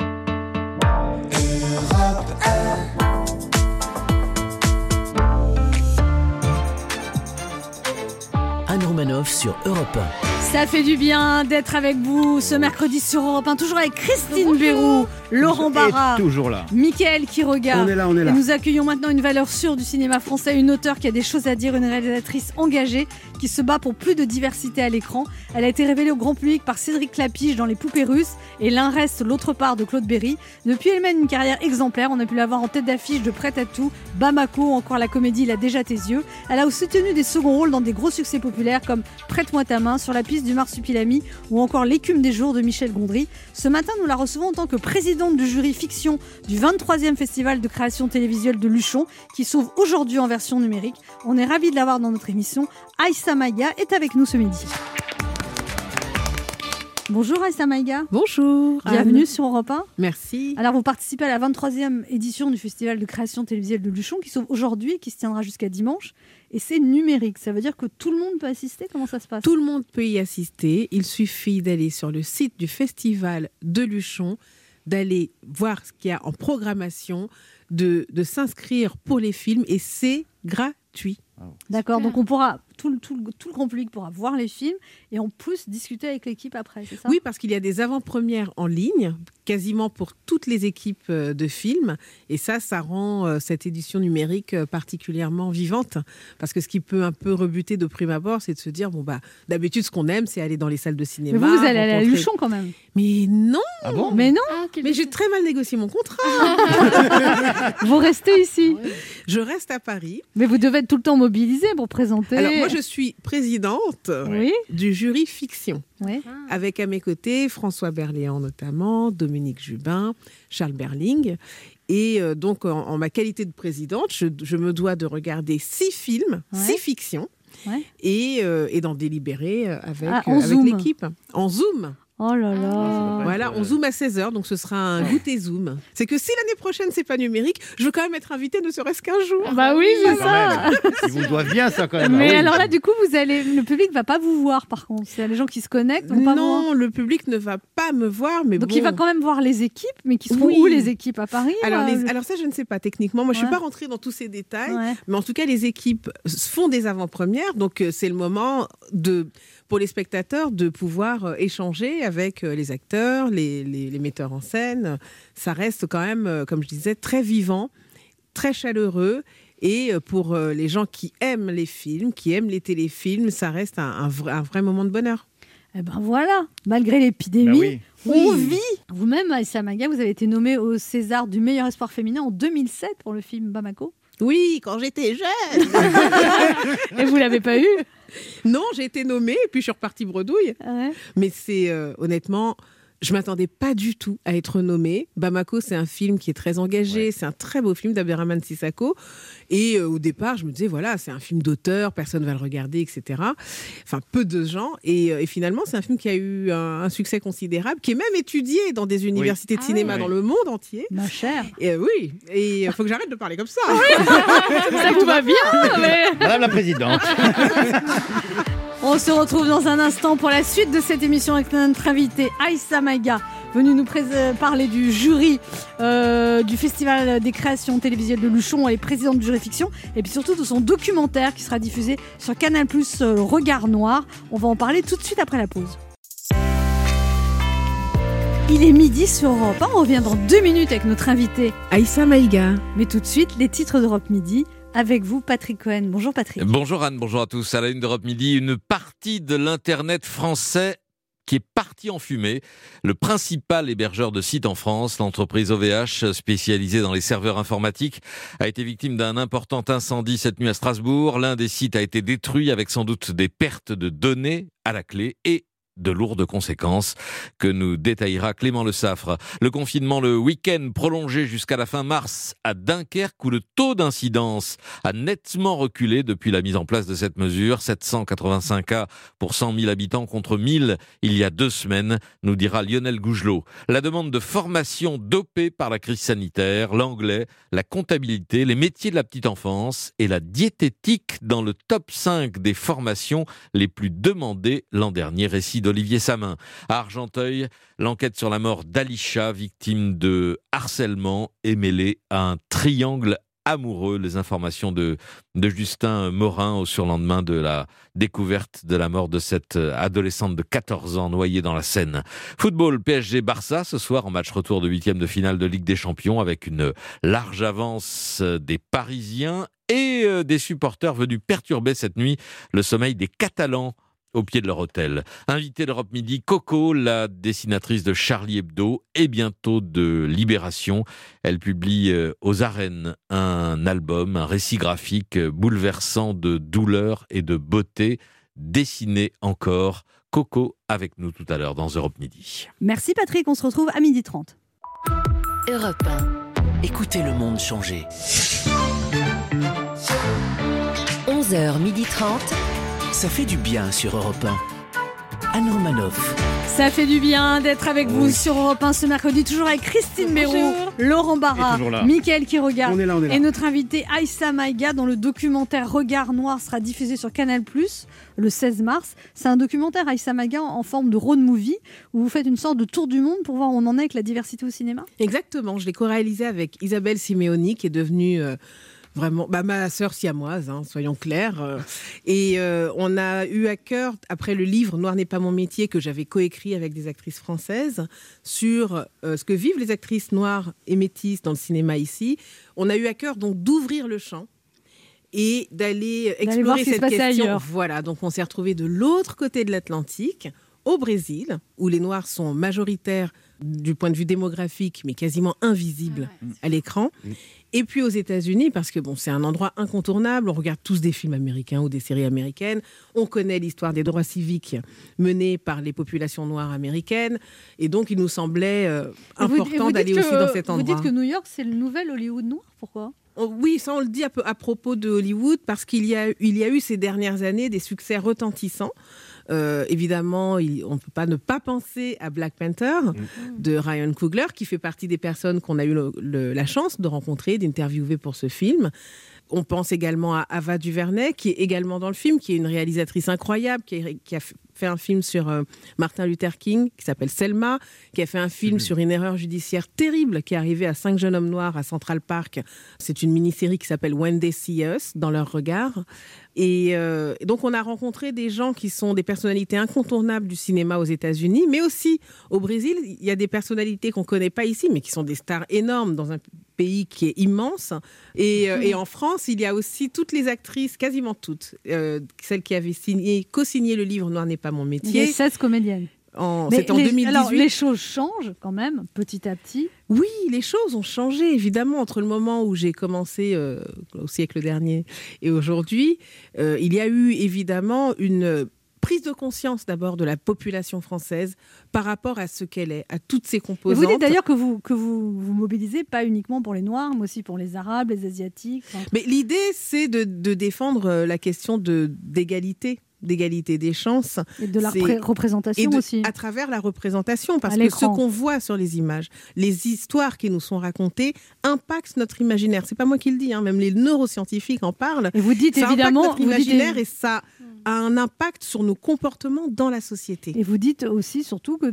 Anne Romanoff sur Europe Ça fait du bien d'être avec vous ce mercredi sur Europe 1, toujours avec Christine Bérou Laurent Barra, toujours là. Michael Quiroga. On est là, on est Et nous accueillons maintenant une valeur sûre du cinéma français, une auteure qui a des choses à dire, une réalisatrice engagée qui se bat pour plus de diversité à l'écran. Elle a été révélée au grand public par Cédric Clapiche dans Les Poupées Russes et L'un reste, l'autre part de Claude Berry. Depuis, elle mène une carrière exemplaire. On a pu la voir en tête d'affiche de Prêt à tout, Bamako encore la comédie Il a déjà tes yeux. Elle a aussi tenu des seconds rôles dans des gros succès populaires comme Prête-moi ta main, Sur la piste du Marsupilami ou encore L'écume des jours de Michel Gondry. Ce matin, nous la recevons en tant que présidente du jury fiction du 23e festival de création télévisuelle de Luchon qui s'ouvre aujourd'hui en version numérique. On est ravis de l'avoir dans notre émission. Aïssa Maïga est avec nous ce midi. Bonjour Aïssa Maïga. Bonjour. Bienvenue Anne. sur Europe 1. Merci. Alors vous participez à la 23e édition du festival de création télévisuelle de Luchon qui s'ouvre aujourd'hui et qui se tiendra jusqu'à dimanche. Et c'est numérique. Ça veut dire que tout le monde peut assister? Comment ça se passe? Tout le monde peut y assister. Il suffit d'aller sur le site du festival de Luchon, d'aller voir ce qu'il y a en programmation, de, de s'inscrire pour les films et c'est gratuit. D'accord, donc on pourra, tout, le- tout, le- tout le grand public pourra voir les films et en plus discuter avec l'équipe après, c'est ça? Oui, parce qu'il y a des avant-premières en ligne, quasiment pour toutes les équipes euh, de films. Et ça, ça rend euh, cette édition numérique euh, particulièrement vivante. Parce que ce qui peut un peu rebuter de prime abord, c'est de se dire, bon, bah, d'habitude, ce qu'on aime, c'est aller dans les salles de Mais cinéma. vous, vous allez aller à rencontrer- Luchon quand même. Mais non Ah bon? Mais non, Ah, Mais j'ai très mal négocié mon contrat. vous restez ici. Je reste à Paris. Mais vous devez être tout le temps mobilisé pour présenter. Alors moi, je suis présidente Oui, du jury fiction, oui. avec à mes côtés François Berléand notamment, Dominique Jubin, Charles Berling. Et euh, donc, en, en ma qualité de présidente, je, je me dois de regarder six films, Ouais. six fictions, Ouais. et, euh, et d'en délibérer euh, avec, Ah, euh, avec l'équipe. En Zoom. Oh là là. Voilà, on zoom à 16h, donc ce sera un goûter Zoom. C'est que si l'année prochaine, c'est pas numérique, je veux quand même être invitée ne serait-ce qu'un jour. Bah oui, c'est Quand ça. Ils vous doivent bien, ça, quand même. Mais Ah oui. alors là, du coup, vous allez, le public va pas vous voir, par contre. C'est les gens qui se connectent, vont pas voir. Non, le public ne va pas me voir, mais Donc bon. il va quand même voir les équipes, mais qui seront Oui. où les équipes à Paris Alors, là, les- le- alors ça, je ne sais pas techniquement. Moi, je Ouais. suis pas rentrée dans tous ces détails. Ouais. Mais en tout cas, les équipes font des avant-premières. Donc, euh, c'est le moment de, pour les spectateurs de pouvoir euh, échanger avec euh, les acteurs, les, les- les metteurs en scène. Ça reste quand même, euh, comme je disais, très vivant, très chaleureux. Et pour les gens qui aiment les films, qui aiment les téléfilms, ça reste un, un vrai, un vrai moment de bonheur. Eh ben voilà, malgré l'épidémie, Bah oui. on Oui. vit. Vous-même, Aïssa Maga, vous avez été nommée au César du meilleur espoir féminin en 2007 pour le film Bamako. Oui, quand j'étais jeune. Et vous l'avez pas eu? Non, j'ai été nommée et puis je suis repartie bredouille. Ouais. Mais c'est euh, honnêtement, je m'attendais pas du tout à être nommée. Bamako, c'est un film qui est très engagé, c'est un très beau film d'Abderrahmane Sissako. Et euh, au départ, je me disais, voilà, c'est un film d'auteur, personne va le regarder, etc. Enfin, peu de gens. Et, euh, et finalement, c'est un film qui a eu un, un succès considérable, qui est même étudié dans des universités de Ah cinéma dans le monde entier. Ma chère. Et euh, oui, et il faut que j'arrête de parler comme ça. Ça vous va bien mais- Madame la présidente. On se retrouve dans un instant pour la suite de cette émission avec notre invité Aïssa Maïga, venue nous euh, parler du jury euh, du Festival des créations télévisuelles de Luchon. Est présidente du jury fiction et puis surtout de son documentaire qui sera diffusé sur Canal Plus Regard Noir. On va en parler tout de suite après la pause. Il est midi sur Europe 1. On revient dans deux minutes avec notre invité. Aïssa Maïga. Mais tout de suite, les titres d'Europe Midi avec vous, Patrick Cohen. Bonjour Patrick. Bonjour Anne, bonjour à tous. À la une d'Europe Midi, une partie de l'Internet français qui est partie en fumée. Le principal hébergeur de sites en France, l'entreprise OVH, spécialisée dans les serveurs informatiques, a été victime d'un important incendie cette nuit à Strasbourg. L'un des sites a été détruit avec sans doute des pertes de données à la clé et de lourdes conséquences que nous détaillera Clément Le Saffre. Le confinement le week-end prolongé jusqu'à la fin mars à Dunkerque où le taux d'incidence a nettement reculé depuis la mise en place de cette mesure. 785 cas pour 100 000 habitants contre 1000 il y a deux semaines, nous dira Lionel Gougelot. La demande de formation dopée par la crise sanitaire, l'anglais, la comptabilité, les métiers de la petite enfance et la diététique dans le top 5 des formations les plus demandées l'an dernier. Récit d'Olivier Samin. À Argenteuil, l'enquête sur la mort d'Alisha, victime de harcèlement, est mêlée à un triangle amoureux. Les informations de, de Justin Morin au surlendemain de la découverte de la mort de cette adolescente de 14 ans noyée dans la Seine. Football PSG-Barça ce soir en match retour de huitième de finale de Ligue des Champions avec une large avance des Parisiens et euh, des supporters venus perturber cette nuit le sommeil des Catalans au pied de leur hôtel. Invité d'Europe Midi, Coco, la dessinatrice de Charlie Hebdo et bientôt de Libération. Elle publie euh, aux arènes un album, un récit graphique euh, bouleversant de douleur et de beauté, dessiné encore. Coco avec nous tout à l'heure dans Europe Midi. Merci Patrick, on se retrouve à midi 30. Europe 1. Écoutez le monde changer. 11h30. Ça fait du bien sur Europe 1. Anne Romanoff. Ça fait du bien d'être avec vous sur Europe 1 ce mercredi, toujours avec Christine Béroux, Laurent Barra. Mickaël qui regarde, On est là, on est là. et notre invité Aïssa Maïga, dont le documentaire Regard Noir sera diffusé sur Canal+, le 16 mars. C'est un documentaire Aïssa Maïga en forme de road movie, où vous faites une sorte de tour du monde pour voir où on en est avec la diversité au cinéma. Exactement, je l'ai co-réalisé avec Isabelle Simeoni, qui est devenue euh, vraiment bah, ma sœur siamoise, hein, soyons clairs. Euh, et euh, on a eu à cœur, après le livre Noir n'est pas mon métier, que j'avais coécrit avec des actrices françaises, sur euh, ce que vivent les actrices noires et métisses dans le cinéma ici, on a eu à cœur donc d'ouvrir le champ et d'aller explorer cette question. ailleurs. Voilà, donc on s'est retrouvé de l'autre côté de l'Atlantique, au Brésil, où les Noirs sont majoritaires du point de vue démographique, mais quasiment invisibles à l'écran. Et puis aux États-Unis, parce que bon, c'est un endroit incontournable. On regarde tous des films américains ou des séries américaines. On connaît l'histoire des droits civiques menés par les populations noires américaines. Et donc, il nous semblait euh, important d'aller aussi dans cet endroit. Vous dites que New York, c'est le nouvel Hollywood noir, pourquoi? Oh, Oui, ça on le dit à, peu- à propos de Hollywood parce qu'il y, a, il y a eu ces dernières années des succès retentissants. Euh, évidemment, il- on ne peut pas ne pas penser à Black Panther de Ryan Coogler, qui fait partie des personnes qu'on a eu le- le- la chance de rencontrer, d'interviewer pour ce film. On pense également à Ava DuVernay, qui est également dans le film, qui est une réalisatrice incroyable, qui, est- qui a fait un film sur euh, Martin Luther King, qui s'appelle Selma, qui a fait un film sur une erreur judiciaire terrible qui est arrivée à cinq jeunes hommes noirs à Central Park. C'est une mini-série qui s'appelle When They See Us, dans leur regard. Et, euh, et donc, on a rencontré des gens qui sont des personnalités incontournables du cinéma aux États-Unis, mais aussi au Brésil. Il y a des personnalités qu'on ne connaît pas ici, mais qui sont des stars énormes dans un pays qui est immense. Et, euh, et en France, il y a aussi toutes les actrices, quasiment toutes, euh, celles qui avaient signé, co-signé le livre Noir n'est pas mon Il y métier. a 16 comédiennes. En- Mais C'était en les- 2018. Alors, les choses changent quand même, petit à petit. Oui, les choses ont changé, évidemment, entre le moment où j'ai commencé euh, au siècle dernier et aujourd'hui. Euh, il y a eu évidemment une prise de conscience d'abord de la population française par rapport à ce qu'elle est, à toutes ses Et composantes. vous dites d'ailleurs que vous, que vous vous mobilisez pas uniquement pour les Noirs, mais aussi pour les Arabes, les Asiatiques. Mais l'idée, c'est de, de défendre euh, la question de d'égalité d'égalité des chances. Et de la représentation et de- aussi. À travers la représentation, parce que ce qu'on voit sur les images, les histoires qui nous sont racontées, impactent notre imaginaire. C'est pas moi qui le dis, hein, même les neuroscientifiques en parlent. Et vous dites ça évidemment- notre vous dites- imaginaire et ça a un impact sur nos comportements dans la société. Et vous dites aussi surtout que,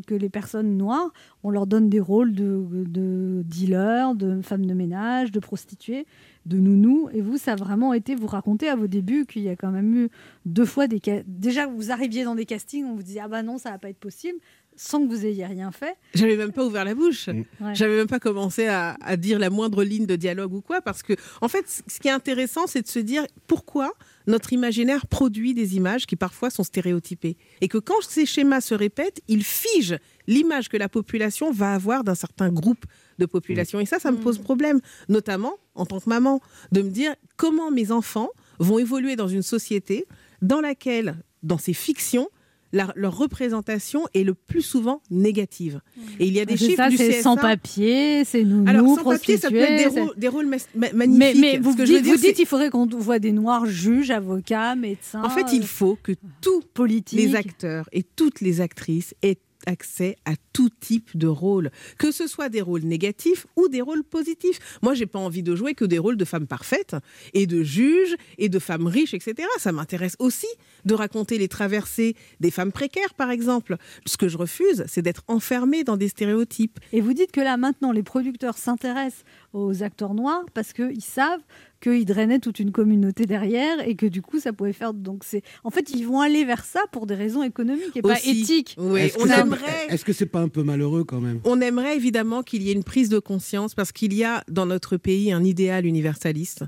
que, les personnes noires, on leur donne des rôles de, de dealers, de femmes de ménage, de prostituées, de nounous. Et vous, ça a vraiment été, vous racontez à vos débuts qu'il y a quand même eu deux fois des... Déjà, vous arriviez dans des castings, on vous disait, ah bah non, ça va pas être possible, sans que vous ayez rien fait. J'avais même pas ouvert la bouche. Ouais. J'avais même pas commencé à, à dire la moindre ligne de dialogue ou quoi, parce que, en fait, ce qui est intéressant, c'est de se dire pourquoi notre imaginaire produit des images qui parfois sont stéréotypées. Et que quand ces schémas se répètent, ils figent l'image que la population va avoir d'un certain groupe de population. Et ça, ça me pose problème, notamment en tant que maman, de me dire comment mes enfants vont évoluer dans une société dans laquelle, dans ces fictions, la- leur représentation est le plus souvent négative. Et il y a des chiffres ça, du c'est CSA. sans papier, c'est nounous, Alors, sans papier, ça peut être des rôles, des rôles ma- magnifiques. mais vous, que dites, je veux dire, vous dites c'est- il faudrait qu'on voit des noirs juges, avocats, médecins. En fait, il faut que tous Politique. les acteurs et toutes les actrices aient accès à tout type de rôle, que ce soit des rôles négatifs ou des rôles positifs. Moi, j'ai pas envie de jouer que des rôles de femmes parfaites et de juges et de femmes riches, etc. Ça m'intéresse aussi de raconter les traversées des femmes précaires, par exemple. Ce que je refuse, c'est d'être enfermée dans des stéréotypes. Et vous dites que là, maintenant, les producteurs s'intéressent aux acteurs noirs parce qu'ils savent qu'ils drainaient toute une communauté derrière et que du coup ça pouvait faire donc c'est en fait ils vont aller vers ça pour des raisons économiques et pas éthiques. Oui, Est-ce que on c'est- aimerait. Est-ce que c'est pas un peu malheureux quand même? On aimerait évidemment qu'il y ait une prise de conscience parce qu'il y a dans notre pays un idéal universaliste.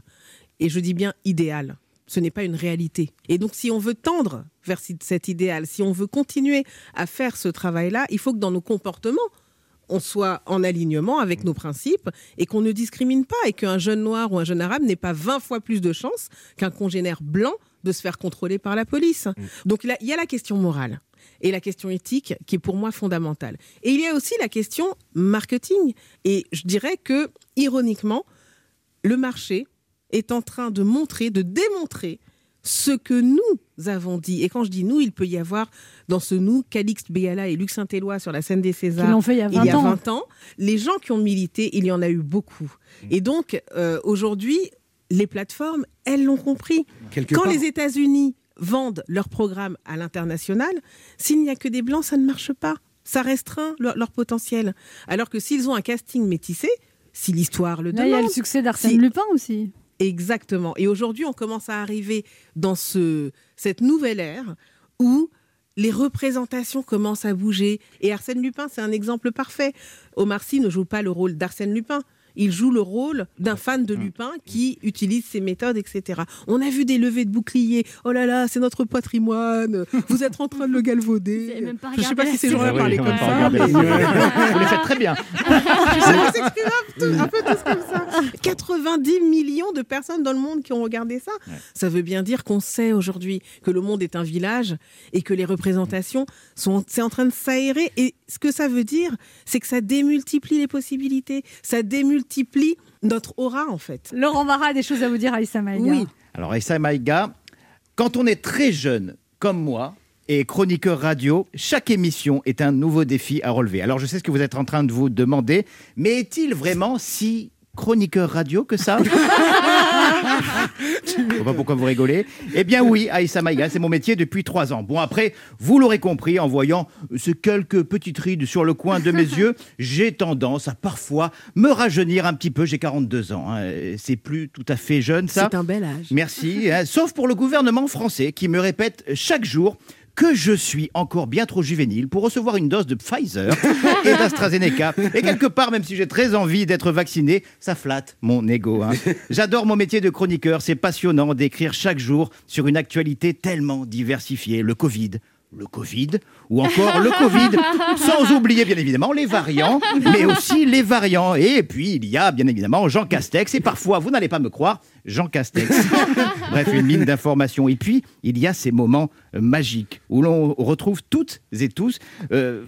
Et je dis bien idéal. Ce n'est pas une réalité. Et donc, si on veut tendre vers cet idéal, si on veut continuer à faire ce travail-là, il faut que dans nos comportements, on soit en alignement avec nos principes et qu'on ne discrimine pas et qu'un jeune noir ou un jeune arabe n'ait pas 20 fois plus de chances qu'un congénère blanc de se faire contrôler par la police. Donc là, il y a la question morale et la question éthique qui est pour moi fondamentale. Et il y a aussi la question marketing. Et je dirais que, ironiquement, le marché est en train de montrer, de démontrer ce que nous avons dit. Et quand je dis nous, il peut y avoir dans ce nous Calixte Béala et Luc Saint-Éloi sur la scène des Césars Qui l'ont fait il y a 20 ans. 20 ans. Les gens qui ont milité, il y en a eu beaucoup. Et donc, euh, aujourd'hui, les plateformes, elles l'ont compris. Quelque Quand part- les États-Unis vendent leurs programmes à l'international, s'il n'y a que des blancs, ça ne marche pas. Ça restreint leur, leur potentiel. Alors que s'ils ont un casting métissé, si l'histoire le Là, il y a demande. le succès d'Arsène si- Lupin aussi. Exactement. Et aujourd'hui, on commence à arriver dans ce, cette nouvelle ère où les représentations commencent à bouger. Et Arsène Lupin, c'est un exemple parfait. Omar Sy ne joue pas le rôle d'Arsène Lupin. Il joue le rôle d'un fan de Lupin qui utilise ses méthodes, etc. On a vu des levées de boucliers. Oh là là, c'est notre patrimoine. Vous êtes en train de le galvauder. même pas Je ne sais pas si ces gens-là parlaient Ouais, comme ça. Mais-. Vous les faites très bien. Peu- un peu tous comme ça. 90 millions de personnes dans le monde qui ont regardé ça. Ça veut bien dire qu'on sait aujourd'hui que le monde est un village et que les représentations sont c'est en train de s'aérer. Et ce que ça veut dire, c'est que ça démultiplie les possibilités, ça démultiplie notre aura en fait. Laurent Marat a des choses à vous dire, Aïssa Maïga. Oui. Alors, Aïssa Maïga, quand on est très jeune, comme moi, et chroniqueur radio, chaque émission est un nouveau défi à relever. Alors, je sais ce que vous êtes en train de vous demander, mais est-il vraiment si chroniqueur radio que ça Je vois pas pourquoi vous rigolez. Eh bien oui, Aïssa Maïga, c'est mon métier depuis trois ans. Bon après, vous l'aurez compris en voyant ces quelques petites rides sur le coin de mes yeux, j'ai tendance à parfois me rajeunir un petit peu. J'ai 42 ans, hein. c'est plus tout à fait jeune ça. C'est un bel âge. Merci. hein. Sauf pour le gouvernement français qui me répète chaque jour que je suis encore bien trop juvénile pour recevoir une dose de Pfizer et d'AstraZeneca. Et quelque part, même si j'ai très envie d'être vacciné, ça flatte mon ego. hein. J'adore mon métier de chroniqueur. C'est passionnant d'écrire chaque jour sur une actualité tellement diversifiée. Le Covid, le Covid ou encore le Covid, sans oublier bien évidemment les variants, mais aussi les variants. Et puis il y a bien évidemment Jean Castex et parfois, vous n'allez pas me croire, Jean Castex. Bref, une mine d'informations. Et puis il y a ces moments magiques où l'on retrouve toutes et tous. euh,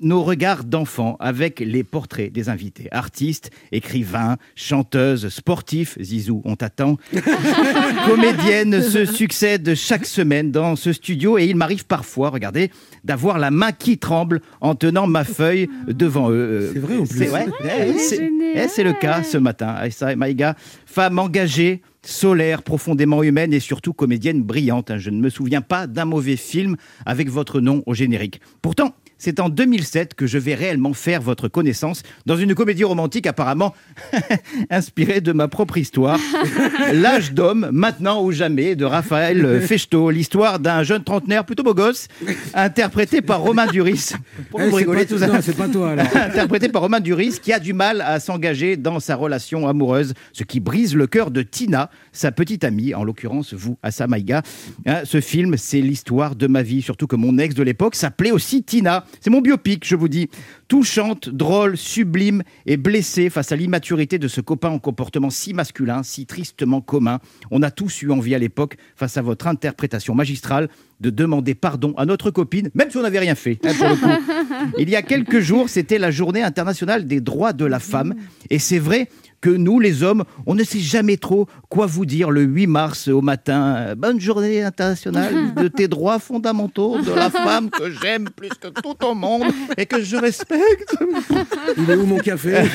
nos regards d'enfants avec les portraits des invités. Artistes, écrivains, chanteuses, sportifs, Zizou, on t'attend. Comédiennes se succèdent chaque semaine dans ce studio et il m'arrive parfois, regardez, d'avoir la main qui tremble en tenant ma feuille devant eux. C'est vrai en plus. C'est ouais, eh, eh, le cas ce matin. Aïssa Maïga, femme engagée, solaire, profondément humaine et surtout comédienne brillante. hein. Je ne me souviens pas d'un mauvais film avec votre nom au générique. Pourtant, c'est en 2007 que je vais réellement faire votre connaissance dans une comédie romantique apparemment inspirée de ma propre histoire. L'âge d'homme, maintenant ou jamais, de Raphaël Fechto. L'histoire d'un jeune trentenaire plutôt beau gosse, interprété par Romain Duris. Eh, rigolez pas- tout ça non, c'est pas toi, alors. interprété par Romain Duris, qui a du mal à s'engager dans sa relation amoureuse, ce qui brise le cœur de Tina, sa petite amie, en l'occurrence vous, Assa Maïga. Hein, ce film, c'est l'histoire de ma vie, surtout que mon ex de l'époque s'appelait aussi Tina. C'est mon biopic, je vous dis. Touchante, drôle, sublime et blessée face à l'immaturité de ce copain en comportement si masculin, si tristement commun. On a tous eu envie à l'époque, face à votre interprétation magistrale, de demander pardon à notre copine, même si on n'avait rien fait, hein, pour le coup. Il y a quelques jours, c'était la journée internationale des droits de la femme. Et c'est vrai que nous, les hommes, on ne sait jamais trop quoi vous dire le 8 mars au matin. Bonne journée internationale de tes droits fondamentaux, de la femme que j'aime plus que tout au monde et que je respecte. Il est où mon café?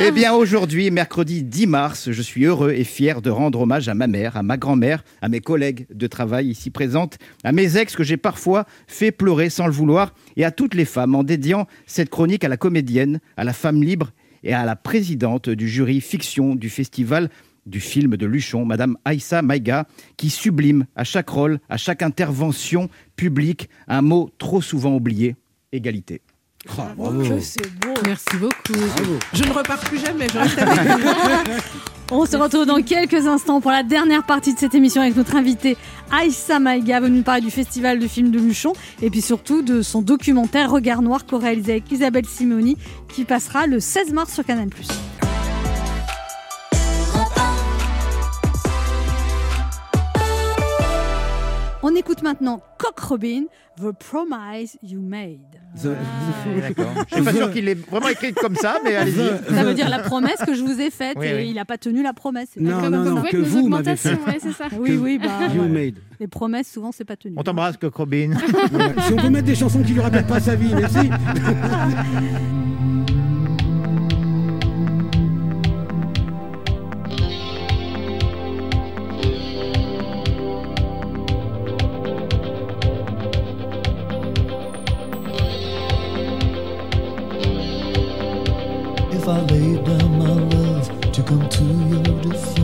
Eh bien, aujourd'hui, mercredi 10 mars, je suis heureux et fier de rendre hommage à ma mère, à ma grand-mère, à mes collègues de travail ici présentes, à mes ex que j'ai parfois fait pleurer sans le vouloir, et à toutes les femmes en dédiant cette chronique à la comédienne, à la femme libre et à la présidente du jury fiction du festival du film de Luchon, Madame Aïssa Maïga, qui sublime à chaque rôle, à chaque intervention publique, un mot trop souvent oublié, égalité. Que c'est beau. Merci beaucoup. Je ne repars plus jamais. Je reste avec vous. On se retrouve dans quelques instants pour la dernière partie de cette émission avec notre invité Aïssa Maïga, venue nous parler du festival de films de Luchon et puis surtout de son documentaire Regard Noir co-réalisé avec Isabelle Simoni qui passera le 16 mars sur Canal+. On écoute maintenant Cock Robin, The Promise You Made. D'accord. Je suis pas sûr qu'il l'ait vraiment écrite comme ça, mais allez-y. Ça veut dire la promesse que je vous ai faite Oui, et oui. il n'a pas tenu la promesse. C'est Non, non, comme non, ça. que vous m'avez fait. Ouais, c'est ça. Oui, oui, bah, You ouais. made. les promesses souvent c'est pas tenu. On t'embrasse, Coq Robin. Si on peut mettre des chansons qui lui rappellent pas sa vie, merci. laid down my love to come to your defense,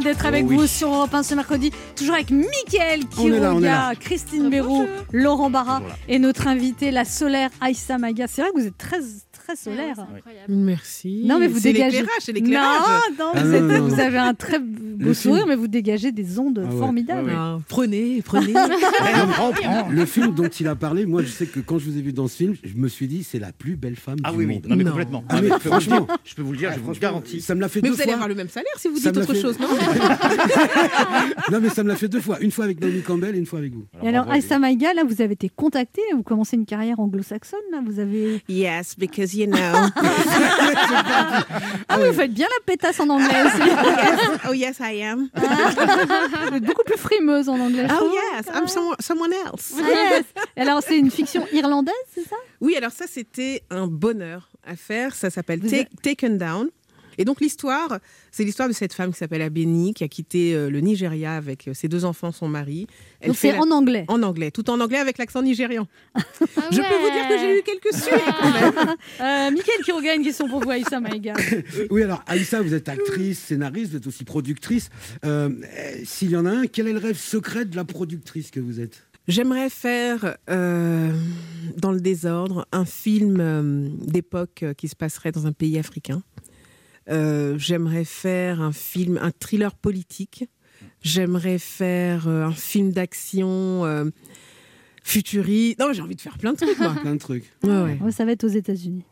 d'être avec Oh oui. vous sur Europe 1 ce mercredi. Toujours avec Mickaël là. Christine Béraud, Laurent Barra et notre invité, la solaire Aïssa Maga. C'est vrai que vous êtes très, très solaire. Merci. Non, mais vous C'est dégagez. l'éclairage, c'est l'éclairage. Non, non, Ah vous, non, non, vous avez un très beau Le sourire, film- mais vous dégagez des ondes Ah ouais, formidables. ouais, ouais. Ah, Prenez, prenez. Le film dont il a parlé, moi je sais que quand je vous ai vu dans ce film, je me suis dit c'est la plus belle femme Ah du oui, oui, monde. non, mais complètement. Ah, Ah, mais mais franchement, je peux vous le dire, je vous le garantis. Ça me l'a fait Mais deux vous allez avoir le même salaire si vous Ça dites autre fait- chose, non non mais ça me l'a fait deux fois, une fois avec Naomi Campbell et une fois avec vous. Et alors, Aïssa Maïga, là, vous avez été contactée, vous commencez une carrière anglo-saxonne, là, vous avez... Yes, because you know. Ah oui, vous faites bien la pétasse en anglais aussi. Oh yes, I am. beaucoup plus frimeuse en anglais. Oh yes, I'm someone, someone else. Ah, yes. Alors, c'est une fiction irlandaise, c'est ça? Oui, alors ça, c'était un bonheur à faire. Ça s'appelle Taken Down. Et donc l'histoire, c'est l'histoire de cette femme qui s'appelle Abeni, qui a quitté euh, le Nigeria avec euh, ses deux enfants, son mari. Donc fait c'est en anglais. En anglais, tout en anglais avec l'accent nigérian. Ah Je peux vous dire que j'ai eu quelques suites quand même. Euh, Mickaël Quiroga a une question pour vous, Aïssa Maïga. Oui, alors Aïssa, vous êtes actrice, scénariste, vous êtes aussi productrice. Euh, euh, S'il y en a un, quel est le rêve secret de la productrice que vous êtes? J'aimerais faire, euh, dans le désordre, un film euh, d'époque euh, qui se passerait dans un pays africain. Euh, J'aimerais faire un film, un thriller politique. J'aimerais faire euh, un film d'action euh, futuriste. Non, j'ai envie de faire plein de trucs, moi. Plein de trucs. Ouais, ouais. Ouais, ça va être aux États-Unis.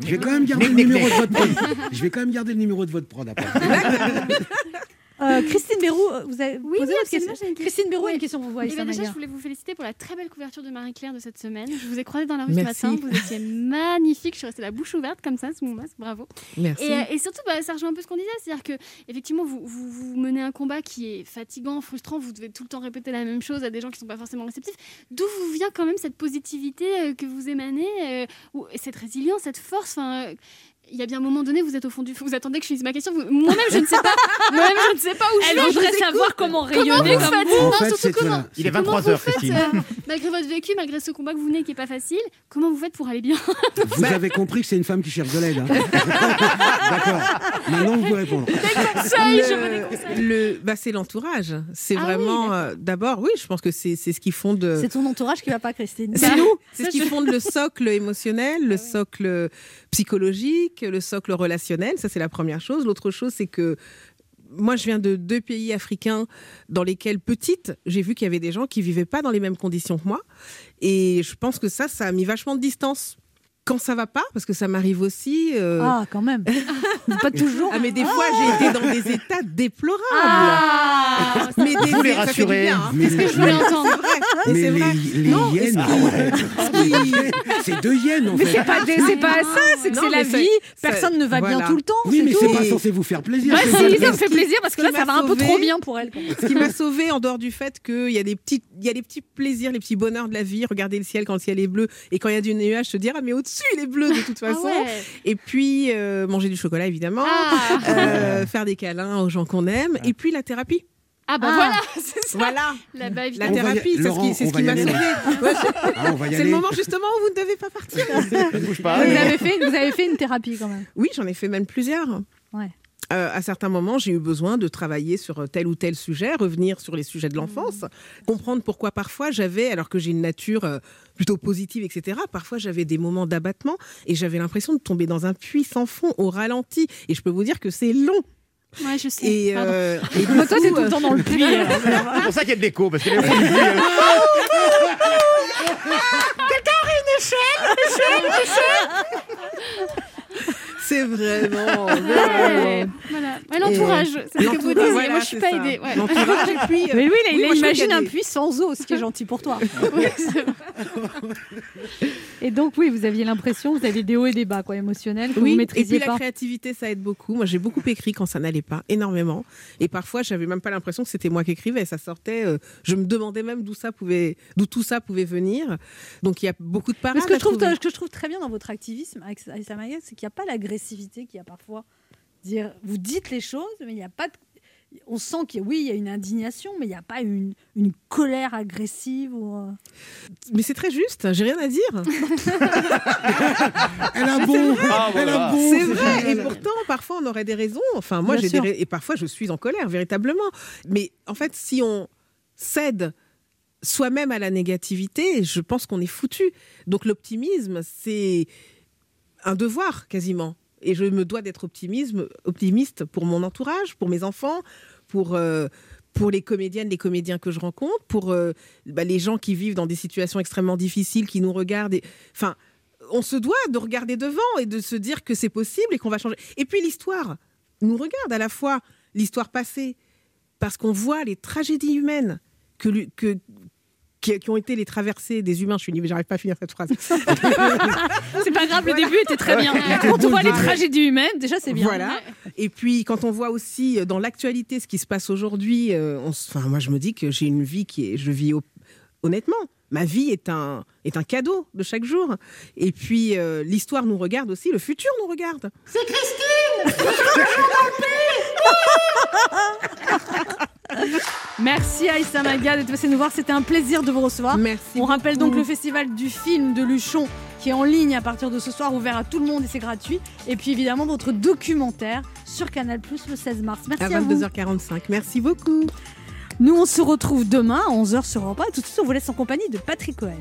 Je vais quand même garder le numéro de votre prod. Je vais quand même garder le numéro de votre prod après. Euh, Christine Bérou, euh, vous avez Oui, posé oui, votre question une Christine Bérou Oui. une question pour vous, Eh ben déjà, je voulais vous féliciter pour la très belle couverture de Marie-Claire de cette semaine. Je vous ai croisé dans la rue Merci. ce matin. Vous étiez magnifique. Je suis restée la bouche ouverte comme ça sous mon masque. Bravo. Merci. Et, euh, et surtout, bah, ça rejoint un peu ce qu'on disait. C'est-à-dire que, effectivement, vous, vous, vous menez un combat qui est fatigant, frustrant. Vous devez tout le temps répéter la même chose à des gens qui ne sont pas forcément réceptifs. D'où vous vient quand même cette positivité que vous émanez, euh, cette résilience, cette force? Enfin, il y a bien un moment donné, vous êtes au fond du feu. Vous attendez que je finisse ma question. Vous- Moi-même, je ne sais pas. Moi-même, je ne sais pas où je Elle vais. voudrait Je vous savoir comment Comment rayonner vous comme faites vous. En Non, fait, surtout c'est comment. voilà. Il est Comment 23 heures, vous faites, Christine. euh, malgré votre vécu, malgré ce combat que vous menez qui est pas facile, comment vous faites pour aller bien Vous avez compris que c'est une femme qui cherche de l'aide. hein. D'accord. Maintenant, vous pouvez répondre. Conseil, je veux des Le, le- bah, c'est l'entourage. C'est Ah vraiment. euh, D'abord, oui, je pense que c'est c'est ce qui fonde. C'est ton entourage qui va pas, Christine. C'est nous. C'est ce qui fonde le socle émotionnel, le socle psychologique, le socle relationnel. Ça, c'est la première chose. L'autre chose, c'est que moi, je viens de deux pays africains dans lesquels, petite, j'ai vu qu'il y avait des gens qui vivaient pas dans les mêmes conditions que moi. Et je pense que ça, ça a mis vachement de distance. Quand ça va pas, parce que ça m'arrive aussi. euh, Ah, quand même. pas toujours. ah, mais des fois, j'ai été dans des états déplorables. Ah, mais des, Vous les rassurez. bien, hein. Mais, ce que je voulais entendre. C'est vrai. Mais c'est les, vrai. les Non, hyènes, est-ce ah ouais. c'est deux hyènes en Mais fait. c'est pas, des- pas ça, c'est que c'est la mais vie. Personne ne va bien tout le temps. Oui, mais c'est pas censé vous faire plaisir. Bah c'est si, ça. me fait plaisir parce que là, ça va un peu trop bien pour elle. Ce qui m'a sauvé en dehors du fait qu'il y a des petits, il y a des petits plaisirs, les petits bonheurs de la vie. Regarder le ciel quand le ciel est bleu et quand il y a du nuage, se dire ah mais au-dessus il est bleu de toute Ah façon. ouais. Et puis euh, manger du chocolat évidemment, Ah. euh, faire des câlins aux gens qu'on aime. Et puis la thérapie. Ah bah Ah. voilà, c'est ça. Voilà. La thérapie, c'est ce qui, m'a sauvé. c'est- Ah, le moment justement où vous ne devez pas partir. Ne bouge pas. Vous avez, fait, vous avez fait une thérapie quand même. Oui, j'en ai fait même plusieurs. Ouais. Euh, à certains moments, j'ai eu besoin de travailler sur tel ou tel sujet, revenir sur les sujets de l'enfance, comprendre pourquoi parfois j'avais, alors que j'ai une nature euh, plutôt positive, etc., parfois j'avais des moments d'abattement et j'avais l'impression de tomber dans un puits sans fond, au ralenti. Et je peux vous dire que c'est long. Ouais, je sais. Et, euh, et du Toi, t'es tout le temps dans le puits. C'est pour ça qu'il y a de l'écho, parce que les gens, ils disent, euh, c'est vraiment. Ouais, voilà. L'entourage, c'est ce que vous disiez. Voilà, Moi, je suis pas ça. aidée. Ouais. L'entourage, et puis. euh, Mais il oui, trouve imagine un puits sans eau, ce qui est gentil pour toi. Et donc, oui, vous aviez l'impression, vous aviez des hauts et des bas quoi, émotionnels que Oui, vous et maîtrisiez puis la créativité, ça aide beaucoup. Moi, j'ai beaucoup écrit quand ça n'allait pas, énormément. Et parfois, j'avais même pas l'impression que c'était moi qui écrivais. Ça sortait. euh, je me demandais même d'où ça pouvait, d'où tout ça pouvait venir. Donc, il y a beaucoup de Mais parades. ce que, à je trouve, trouver. ce que je trouve très bien dans votre activisme avec Aïssa Maïga, c'est qu'il n'y a pas l'agressivité qu'il y a parfois. Dire, vous dites les choses, mais il n'y a pas de... On sent qu'il oui, il y a une indignation, mais il n'y a pas une, une colère agressive. Ou... euh, Mais c'est très juste. J'ai rien à dire. Elle a bon. Ah, Elle voilà. a bon. C'est vrai. Et pourtant, parfois, on aurait des raisons. Enfin, moi, j'ai des et parfois, je suis en colère véritablement. Mais en fait, si on cède soi-même à la négativité, je pense qu'on est foutu. Donc, l'optimisme, c'est un devoir quasiment. Et je me dois d'être optimiste pour mon entourage, pour mes enfants, pour, euh, pour les comédiennes, les comédiens que je rencontre, pour euh, bah, les gens qui vivent dans des situations extrêmement difficiles, qui nous regardent. Enfin, on se doit de regarder devant et de se dire que c'est possible et qu'on va changer. Et puis l'histoire nous regarde à la fois l'histoire passée, parce qu'on voit les tragédies humaines que, que, qui, qui ont été les traversées des humains. Je suis nulle, j'arrive pas à finir cette phrase. C'est pas grave, le début était très bien. Quand on voit les tragédies humaines, déjà c'est bien. Voilà. Et puis quand on voit aussi euh, dans l'actualité ce qui se passe aujourd'hui, euh, enfin moi je me dis que j'ai une vie qui est, je vis au- honnêtement. Ma vie est un, est un cadeau de chaque jour. Et puis, euh, l'histoire nous regarde aussi, le futur nous regarde. C'est Christine Merci Aïssa Maga d'être passée nous voir, c'était un plaisir de vous recevoir. Merci. On rappelle donc le festival du film de Luchon qui est en ligne à partir de ce soir, ouvert à tout le monde et c'est gratuit. Et puis évidemment votre documentaire sur Canal Plus le 16 mars. Merci À à, vous. 22h45. Merci beaucoup. Nous on se retrouve demain à 11h sur Europe 1 et tout de suite on vous laisse en compagnie de Patrick Cohen.